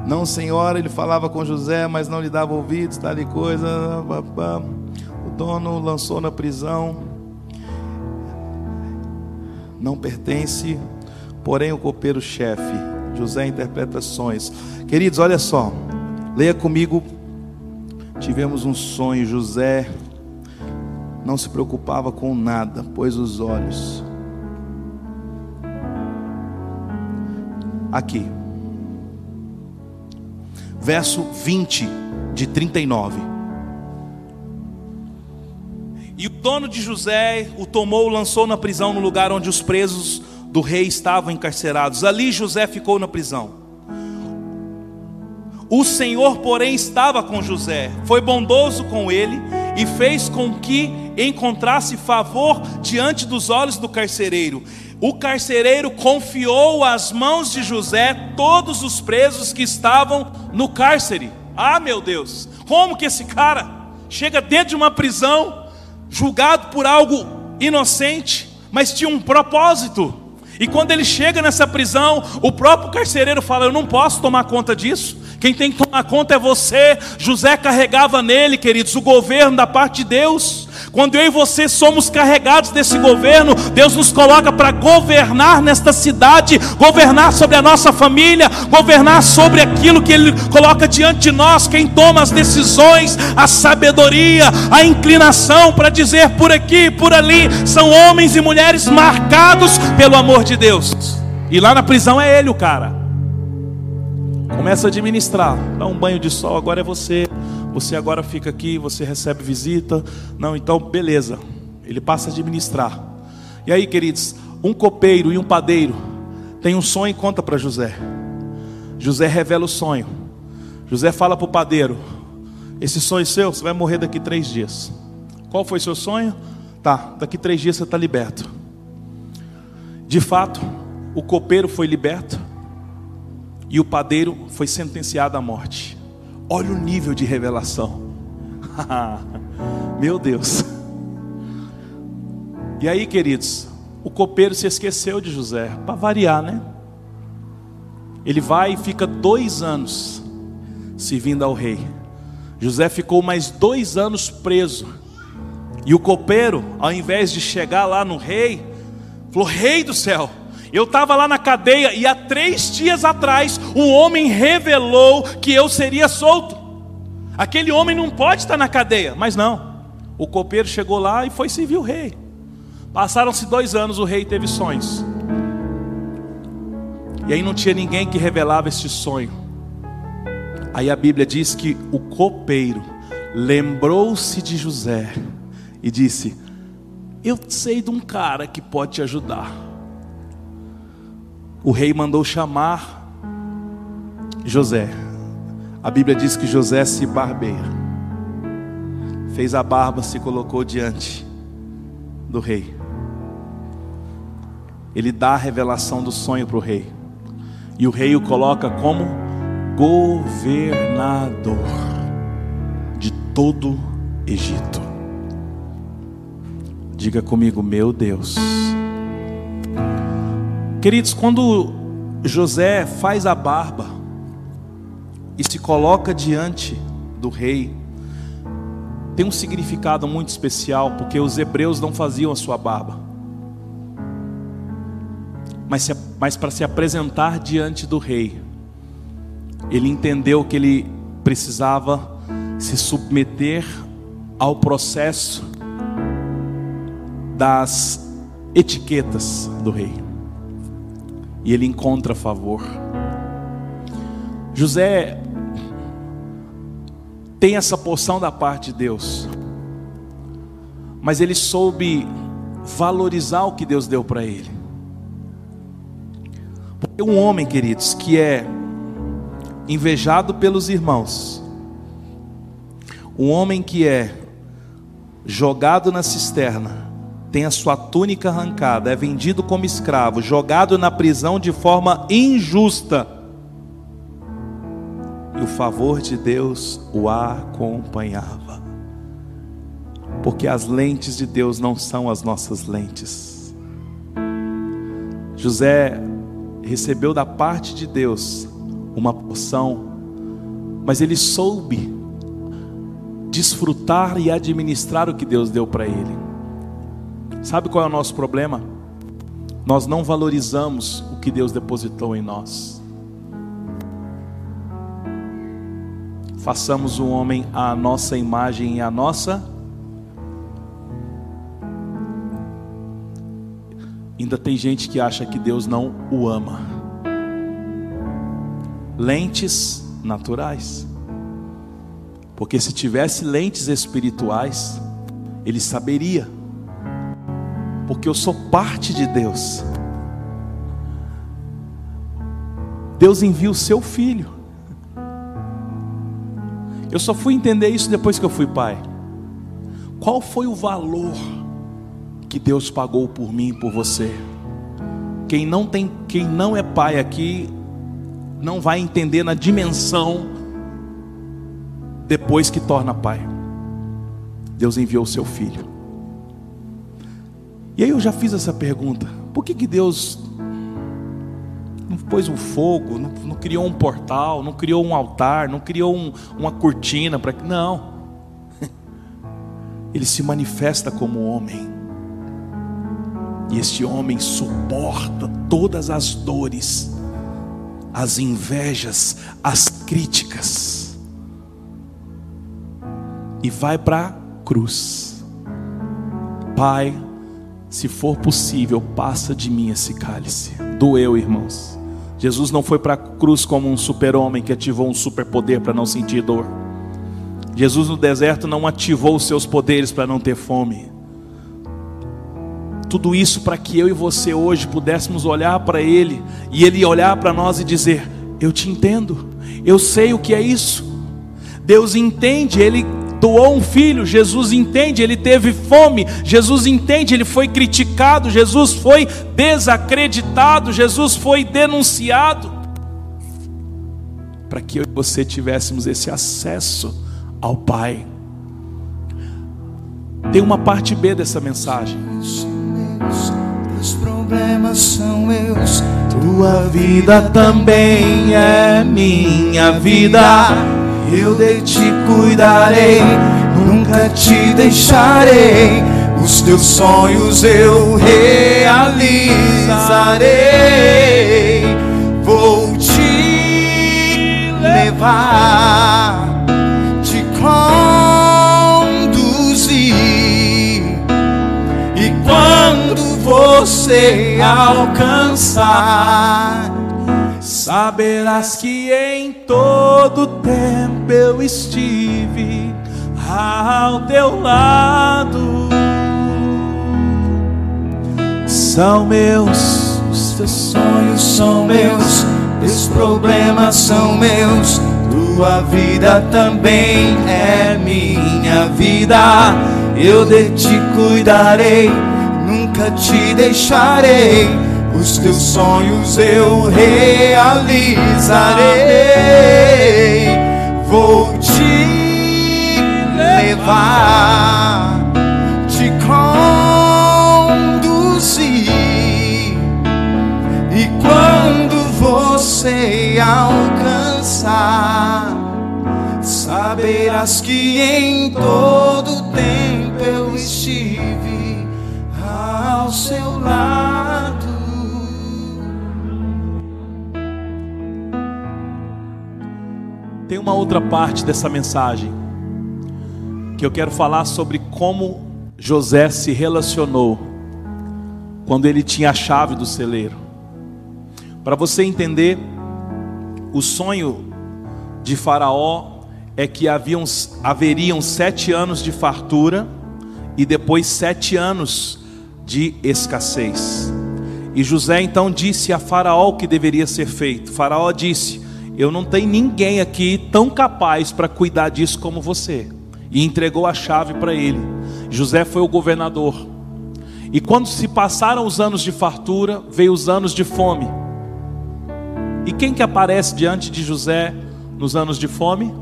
Não, senhora, ele falava com José, mas não lhe dava ouvidos, tal e coisa. dono lançou na prisão, não pertence, porém o copeiro-chefe. José interpreta sonhos. Queridos, olha só, leia comigo. Tivemos um sonho, José não se preocupava com nada, pois os olhos aqui. Verso 20 de 39. E o dono de José o tomou, lançou na prisão no lugar onde os presos do rei estavam encarcerados. Ali José ficou na prisão. O Senhor, porém, estava com José, foi bondoso com ele e fez com que encontrasse favor diante dos olhos do carcereiro. O carcereiro confiou às mãos de José todos os presos que estavam no cárcere. Ah, meu Deus, como que esse cara chega dentro de uma prisão, julgado por algo inocente, mas tinha um propósito. E quando ele chega nessa prisão, o próprio carcereiro fala: Eu não posso tomar conta disso. Quem tem que tomar conta é você. José carregava nele, queridos, o governo da parte de Deus. Quando eu e você somos carregados desse governo, Deus nos coloca para governar nesta cidade, governar sobre a nossa família, governar sobre aquilo que Ele coloca diante de nós. Quem toma as decisões, a sabedoria, a inclinação para dizer por aqui, por ali, são homens e mulheres marcados pelo amor de Deus. E lá na prisão é Ele o cara. Começa a administrar, dá um banho de sol, agora é você. Você agora fica aqui, você recebe visita. Não, então beleza. Ele passa a administrar. E aí, queridos, um copeiro e um padeiro tem um sonho e conta para José. José revela o sonho. José fala para o padeiro: Esse sonho seu, você vai morrer daqui três dias. Qual foi seu sonho? Tá, daqui três dias você está liberto. De fato, o copeiro foi liberto e o padeiro foi sentenciado à morte. Olha o nível de revelação. Meu Deus. E aí, queridos, o copeiro se esqueceu de José, para variar, né? Ele vai e fica dois anos servindo ao rei. José ficou mais dois anos preso. E o copeiro, ao invés de chegar lá no rei, falou: Rei do céu, eu estava lá na cadeia e há três dias atrás um homem revelou que eu seria solto. Aquele homem não pode estar na cadeia, mas não. O copeiro chegou lá e foi servir o rei. Passaram-se dois anos, o rei teve sonhos. E aí não tinha ninguém que revelava esse sonho. Aí a Bíblia diz que o copeiro lembrou-se de José e disse: Eu sei de um cara que pode te ajudar o rei mandou chamar José. A Bíblia diz que José se barbeia, fez a barba, se colocou diante do rei. Ele dá a revelação do sonho para o rei, e o rei o coloca como governador de todo Egito. Diga comigo, meu Deus. Queridos, quando José faz a barba e se coloca diante do rei, tem um significado muito especial, porque os hebreus não faziam a sua barba. Mas, mas para se apresentar diante do rei, ele entendeu que ele precisava se submeter ao processo das etiquetas do rei e ele encontra favor. José tem essa porção da parte de Deus, mas ele soube valorizar o que Deus deu para ele. Porque um homem, queridos, que é invejado pelos irmãos, um homem que é jogado na cisterna, tem a sua túnica arrancada, é vendido como escravo, jogado na prisão de forma injusta. E o favor de Deus o acompanhava. Porque as lentes de Deus não são as nossas lentes. José recebeu da parte de Deus uma porção, mas ele soube desfrutar e administrar o que Deus deu para ele. Sabe qual é o nosso problema? Nós não valorizamos o que Deus depositou em nós. Façamos o homem à nossa imagem e à nossa. Ainda tem gente que acha que Deus não o ama. Lentes naturais. Porque se tivesse lentes espirituais, ele saberia. Porque eu sou parte de Deus. Deus envia o seu filho. Eu só fui entender isso depois que eu fui pai. Qual foi o valor que Deus pagou por mim e por você? Quem não tem, quem não é pai aqui, não vai entender na dimensão depois que torna pai. Deus enviou o seu filho. E aí eu já fiz essa pergunta: por que, que Deus não pôs um fogo, não, não, criou um portal, não criou um altar, não criou um, uma cortina para não. Ele se manifesta como homem. E este homem suporta todas as dores, as invejas, as críticas. E vai para a cruz. Pai, se for possível, passa de mim esse cálice. Doeu, irmãos. Jesus não foi para a cruz como um super-homem que ativou um superpoder para não sentir dor. Jesus no deserto não ativou os seus poderes para não ter fome. Tudo isso para que eu e você hoje pudéssemos olhar para Ele e Ele olhar para nós e dizer: Eu te entendo, eu sei o que é isso. Deus entende, Ele doou um filho, Jesus entende, ele teve fome, Jesus entende, ele foi criticado, Jesus foi desacreditado, Jesus foi denunciado. Para que eu e você tivéssemos esse acesso ao Pai. Tem uma parte B dessa mensagem. Os problemas são meus, tua vida também é minha vida eu de ti cuidarei, nunca te deixarei. Os teus sonhos eu realizarei. Vou te levar, te conduzir. E quando você alcançar Saberás que em todo tempo eu estive ao teu lado. São meus, os teus sonhos são meus, teus problemas são meus, tua vida também é minha vida. Eu de ti cuidarei, nunca te deixarei os teus sonhos eu realizarei. Vou te levar, te conduzir. E quando você alcançar, saberás que em todo tempo eu estive ao seu lado. Tem uma outra parte dessa mensagem que eu quero falar sobre como José se relacionou quando ele tinha a chave do celeiro. Para você entender, o sonho de Faraó é que haviam, haveriam sete anos de fartura e depois sete anos de escassez. E José então disse a Faraó o que deveria ser feito. Faraó disse: eu não tenho ninguém aqui tão capaz para cuidar disso como você. E entregou a chave para ele. José foi o governador. E quando se passaram os anos de fartura, veio os anos de fome. E quem que aparece diante de José nos anos de fome?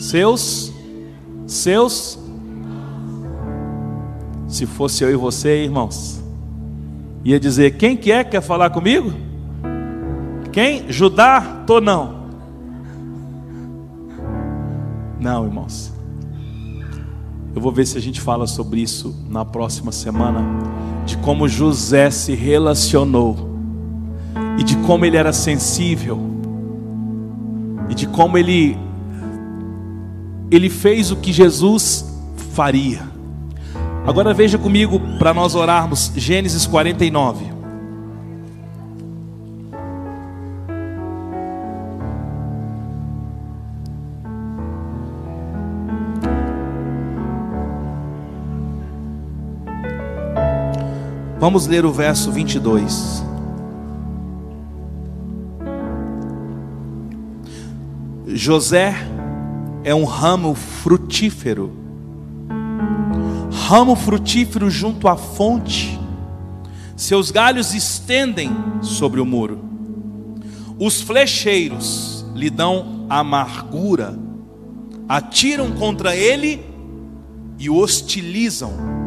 Seus, seus. Se fosse eu e você, irmãos, ia dizer: quem que é que quer falar comigo? Quem? Judá? Tô não. Não, irmãos. Eu vou ver se a gente fala sobre isso na próxima semana, de como José se relacionou e de como ele era sensível e de como ele ele fez o que Jesus faria. Agora veja comigo para nós orarmos Gênesis 49. Vamos ler o verso 22. José é um ramo frutífero, ramo frutífero junto à fonte, seus galhos estendem sobre o muro, os flecheiros lhe dão amargura, atiram contra ele e o hostilizam,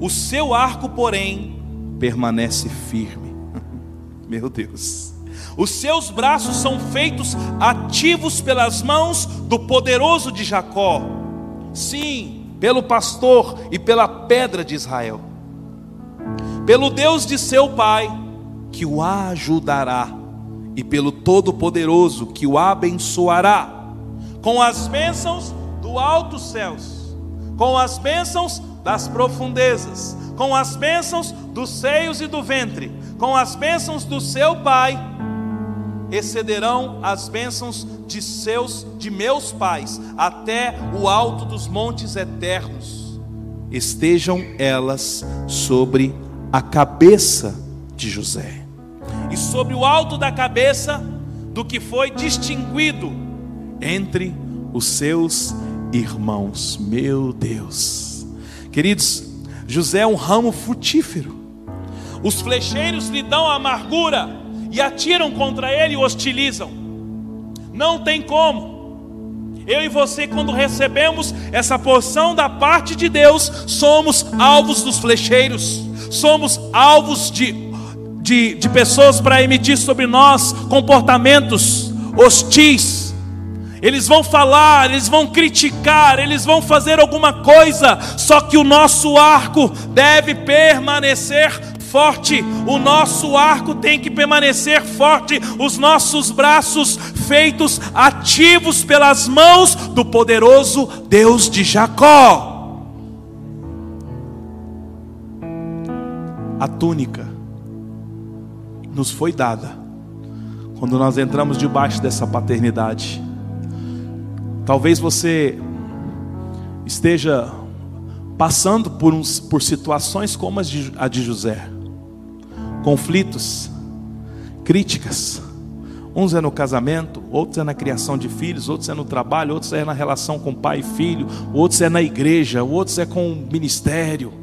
o seu arco, porém, permanece firme. Meu Deus. Os seus braços são feitos ativos pelas mãos do poderoso de Jacó. Sim, pelo pastor e pela pedra de Israel. Pelo Deus de seu pai, que o ajudará, e pelo Todo-Poderoso, que o abençoará, com as bênçãos do alto céus, com as bênçãos das profundezas, com as bênçãos dos seios e do ventre, com as bênçãos do seu pai excederão as bênçãos de seus de meus pais até o alto dos montes eternos. Estejam elas sobre a cabeça de José e sobre o alto da cabeça do que foi distinguido entre os seus irmãos. Meu Deus queridos José é um ramo frutífero os flecheiros lhe dão amargura e atiram contra ele e hostilizam. Não tem como. Eu e você, quando recebemos essa porção da parte de Deus, somos alvos dos flecheiros, somos alvos de, de, de pessoas para emitir sobre nós comportamentos hostis. Eles vão falar, eles vão criticar, eles vão fazer alguma coisa, só que o nosso arco deve permanecer forte, o nosso arco tem que permanecer forte, os nossos braços feitos ativos pelas mãos do poderoso Deus de Jacó. A túnica nos foi dada quando nós entramos debaixo dessa paternidade. Talvez você esteja passando por, uns, por situações como de, a de José conflitos, críticas. Uns é no casamento, outros é na criação de filhos, outros é no trabalho, outros é na relação com pai e filho, outros é na igreja, outros é com o ministério.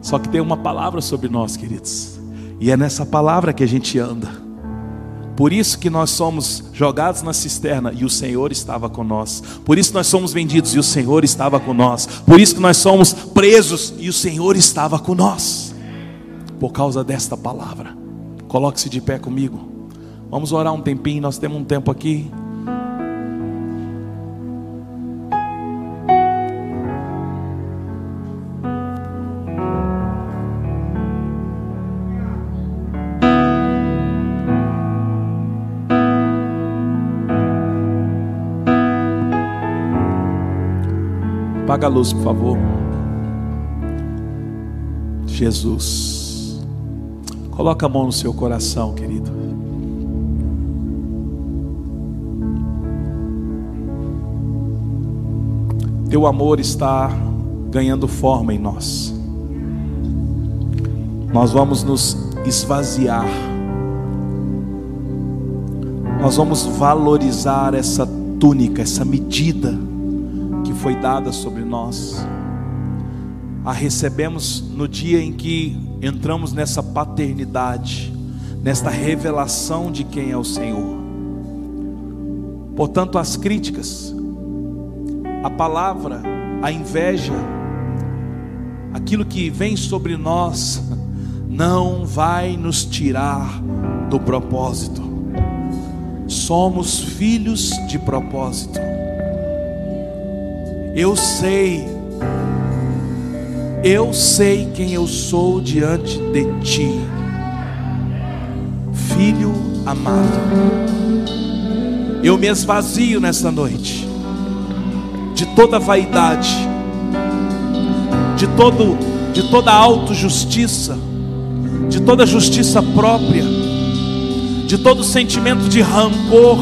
Só que tem uma palavra sobre nós, queridos, e é nessa palavra que a gente anda. Por isso que nós somos jogados na cisterna e o Senhor estava com nós. Por isso nós somos vendidos e o Senhor estava com nós. Por isso que nós somos presos e o Senhor estava com nós por causa desta palavra. Coloque-se de pé comigo. Vamos orar um tempinho, nós temos um tempo aqui. Apaga a luz, por favor. Jesus. Coloca a mão no seu coração, querido. Teu amor está ganhando forma em nós. Nós vamos nos esvaziar. Nós vamos valorizar essa túnica, essa medida foi dada sobre nós. A recebemos no dia em que entramos nessa paternidade, nesta revelação de quem é o Senhor. Portanto, as críticas, a palavra, a inveja, aquilo que vem sobre nós, não vai nos tirar do propósito. Somos filhos de propósito. Eu sei, eu sei quem eu sou diante de ti, filho amado. Eu me esvazio nessa noite de toda vaidade, de todo de toda autojustiça, de toda justiça própria, de todo sentimento de rancor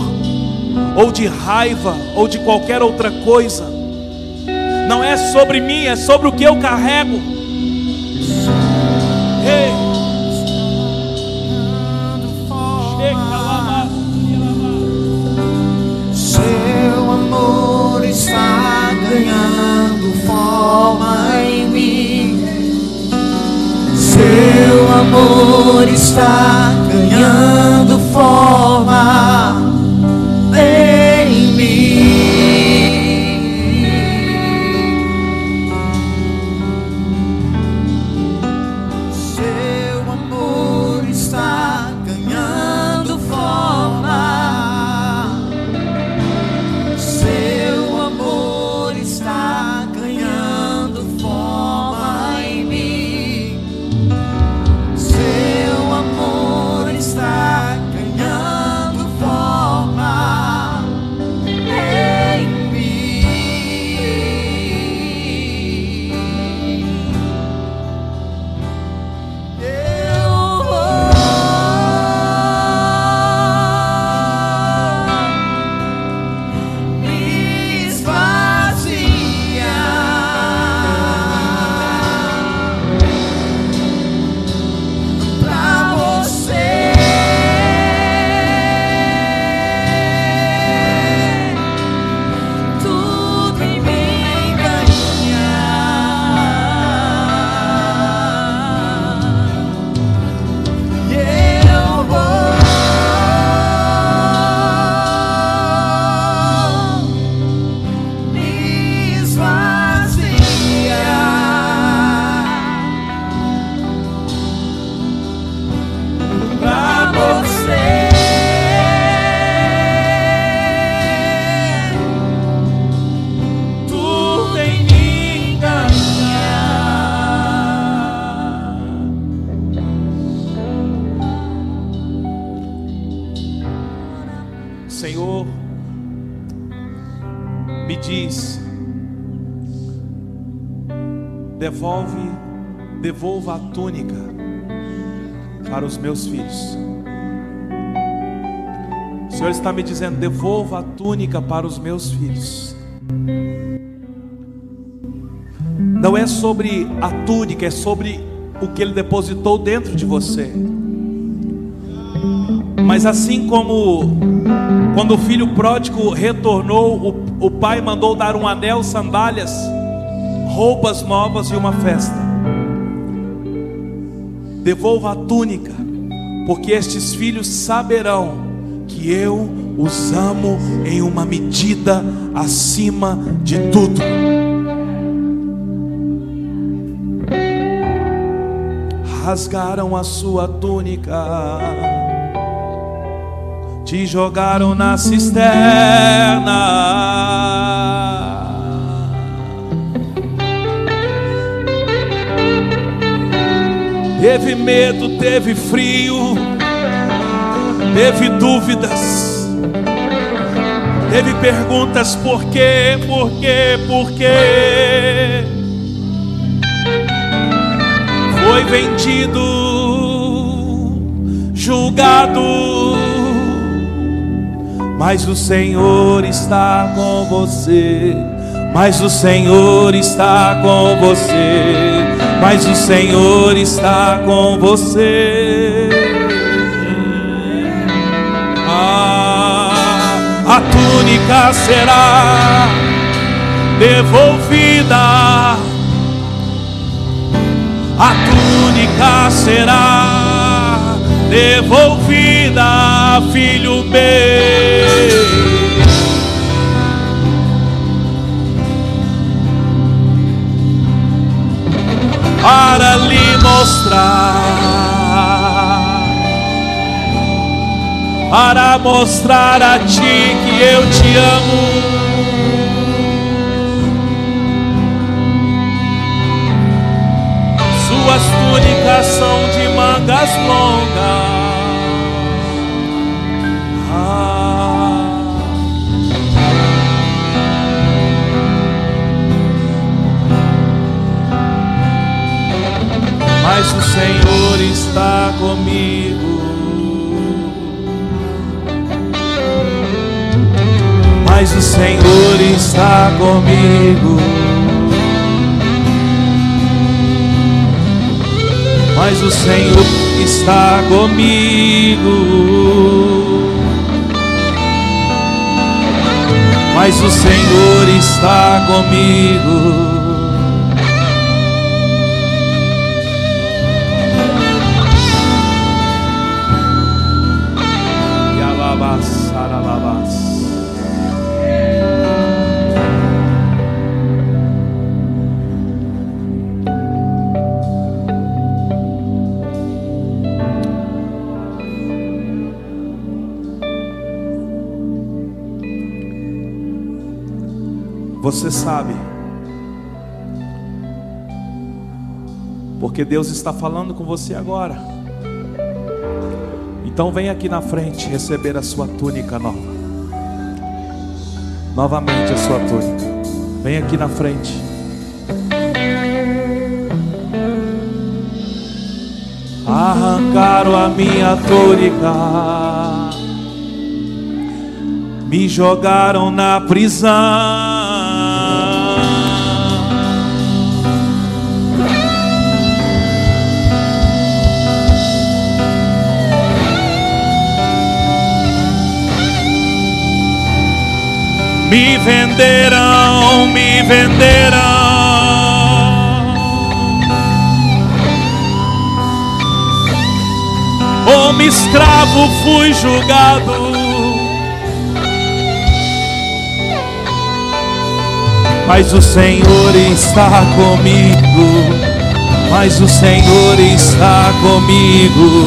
ou de raiva ou de qualquer outra coisa. Não é sobre mim, é sobre o que eu carrego. Ei. Seu amor está ganhando forma em mim. Seu amor está ganhando forma túnica para os meus filhos. O Senhor está me dizendo: devolva a túnica para os meus filhos. Não é sobre a túnica, é sobre o que Ele depositou dentro de você. Mas assim como quando o filho pródigo retornou, o, o pai mandou dar um anel, sandálias, roupas novas e uma festa. Devolva a túnica, porque estes filhos saberão que eu os amo em uma medida acima de tudo. Rasgaram a sua túnica, te jogaram na cisterna. Teve medo, teve frio, teve dúvidas, teve perguntas: por quê, por quê, por quê? Foi vendido, julgado, mas o Senhor está com você. Mas o Senhor está com você. Mas o Senhor está com você. Ah, a túnica será devolvida. A túnica será devolvida, filho meu. para lhe mostrar, para mostrar a ti que eu te amo. Suas túnicas são de mangas longas. Mas o Senhor está comigo. Mas o Senhor está comigo. Mas o Senhor está comigo. Mas o Senhor está comigo. Você sabe. Porque Deus está falando com você agora. Então vem aqui na frente receber a sua túnica nova. Novamente a sua túnica. Vem aqui na frente. Arrancaram a minha túnica, me jogaram na prisão. Me venderam, me venderam. Como escravo fui julgado. Mas o Senhor está comigo. Mas o Senhor está comigo.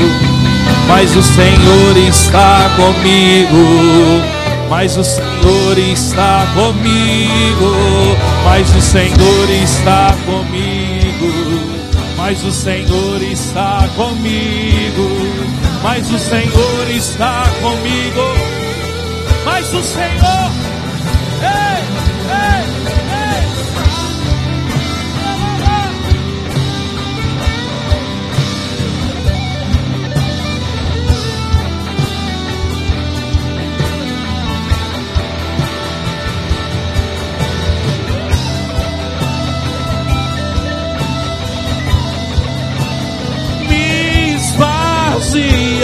Mas o Senhor está comigo. Mas o Senhor está comigo. Mas o Senhor está comigo. Mas o Senhor está comigo. Mas o Senhor está comigo. Mas o Senhor. Ei, see.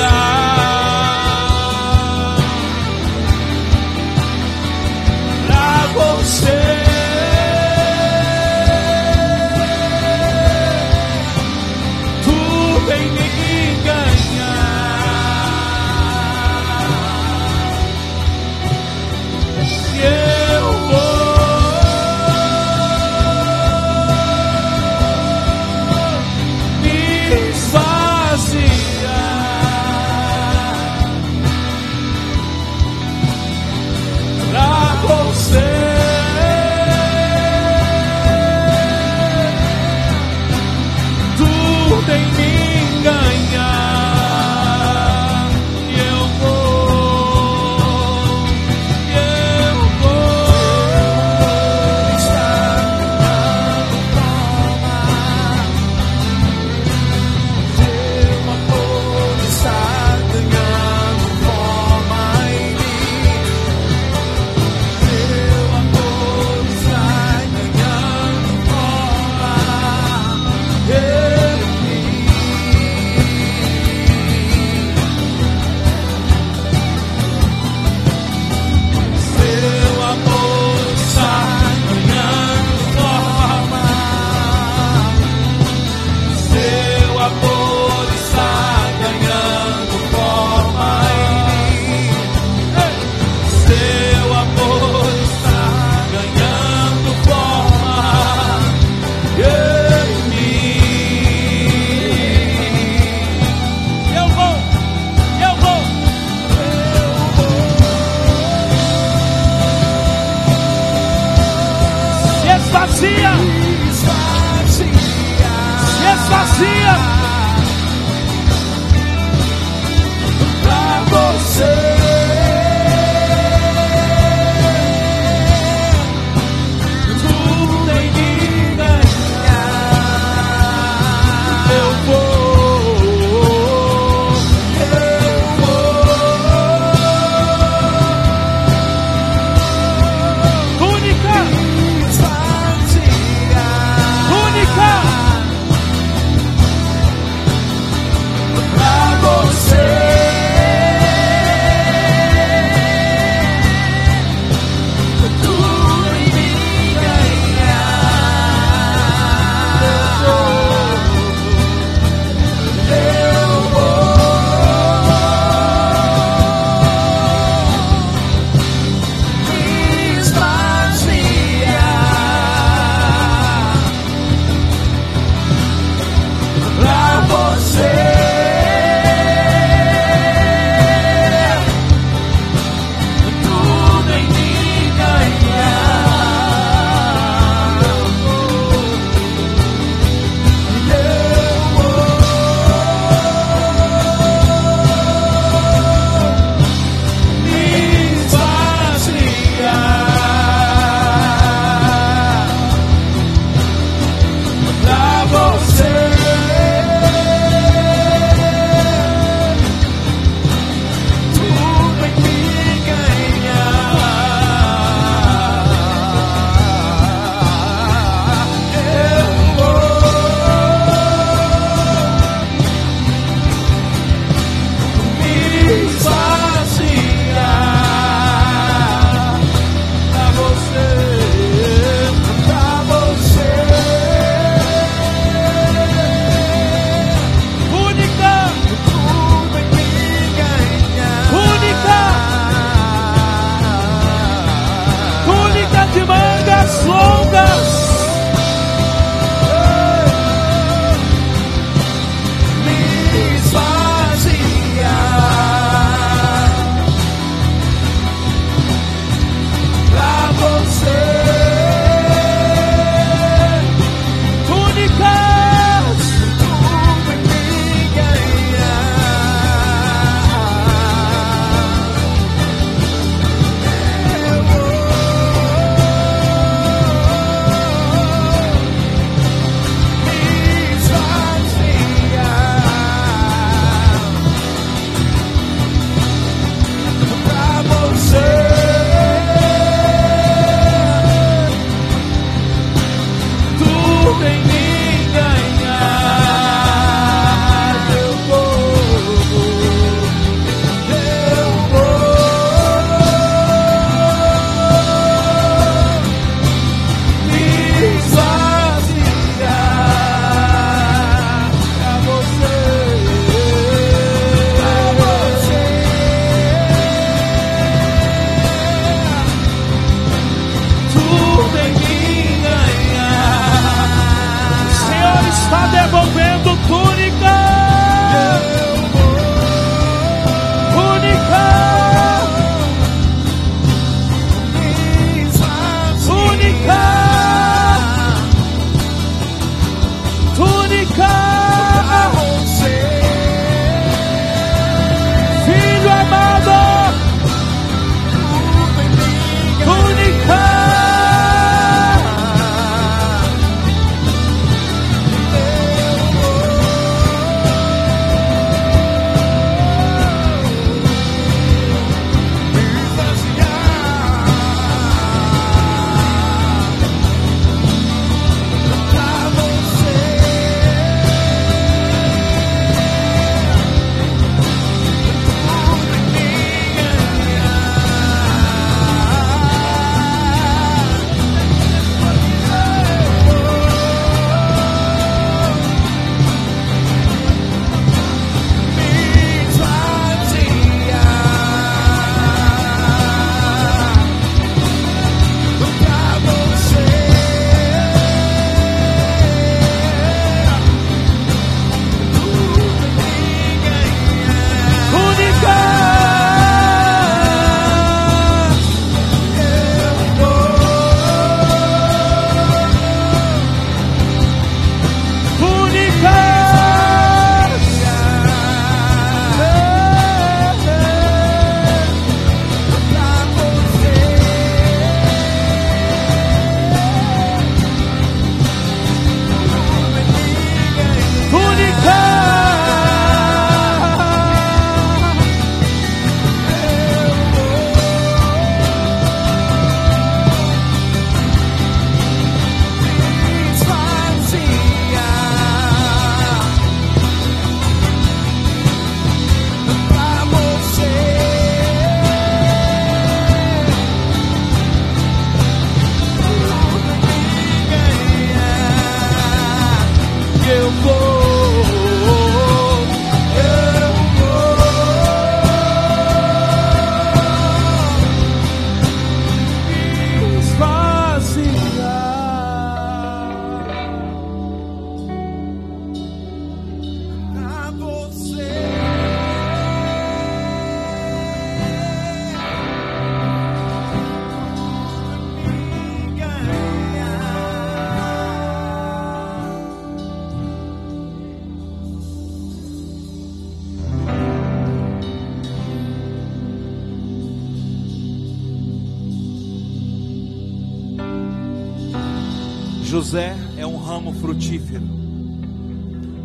José é um ramo frutífero.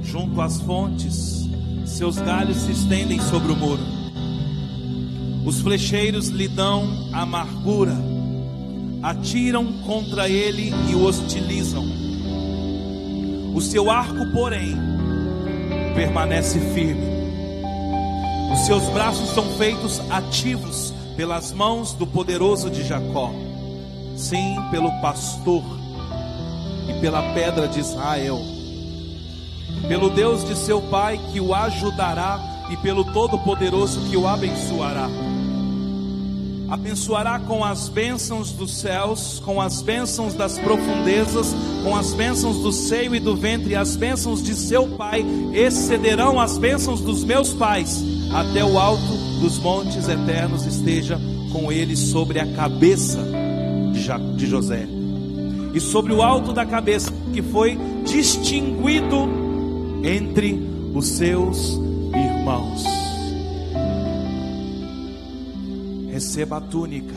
Junto às fontes, seus galhos se estendem sobre o muro. Os flecheiros lhe dão amargura, atiram contra ele e o hostilizam. O seu arco, porém, permanece firme. Os seus braços são feitos ativos pelas mãos do poderoso de Jacó. Sim, pelo pastor pela pedra de Israel. Pelo Deus de seu pai que o ajudará e pelo Todo-Poderoso que o abençoará. Abençoará com as bênçãos dos céus, com as bênçãos das profundezas, com as bênçãos do seio e do ventre, as bênçãos de seu pai excederão as bênçãos dos meus pais, até o alto dos montes eternos esteja com ele sobre a cabeça de José, e sobre o alto da cabeça, que foi distinguido entre os seus irmãos. Receba a túnica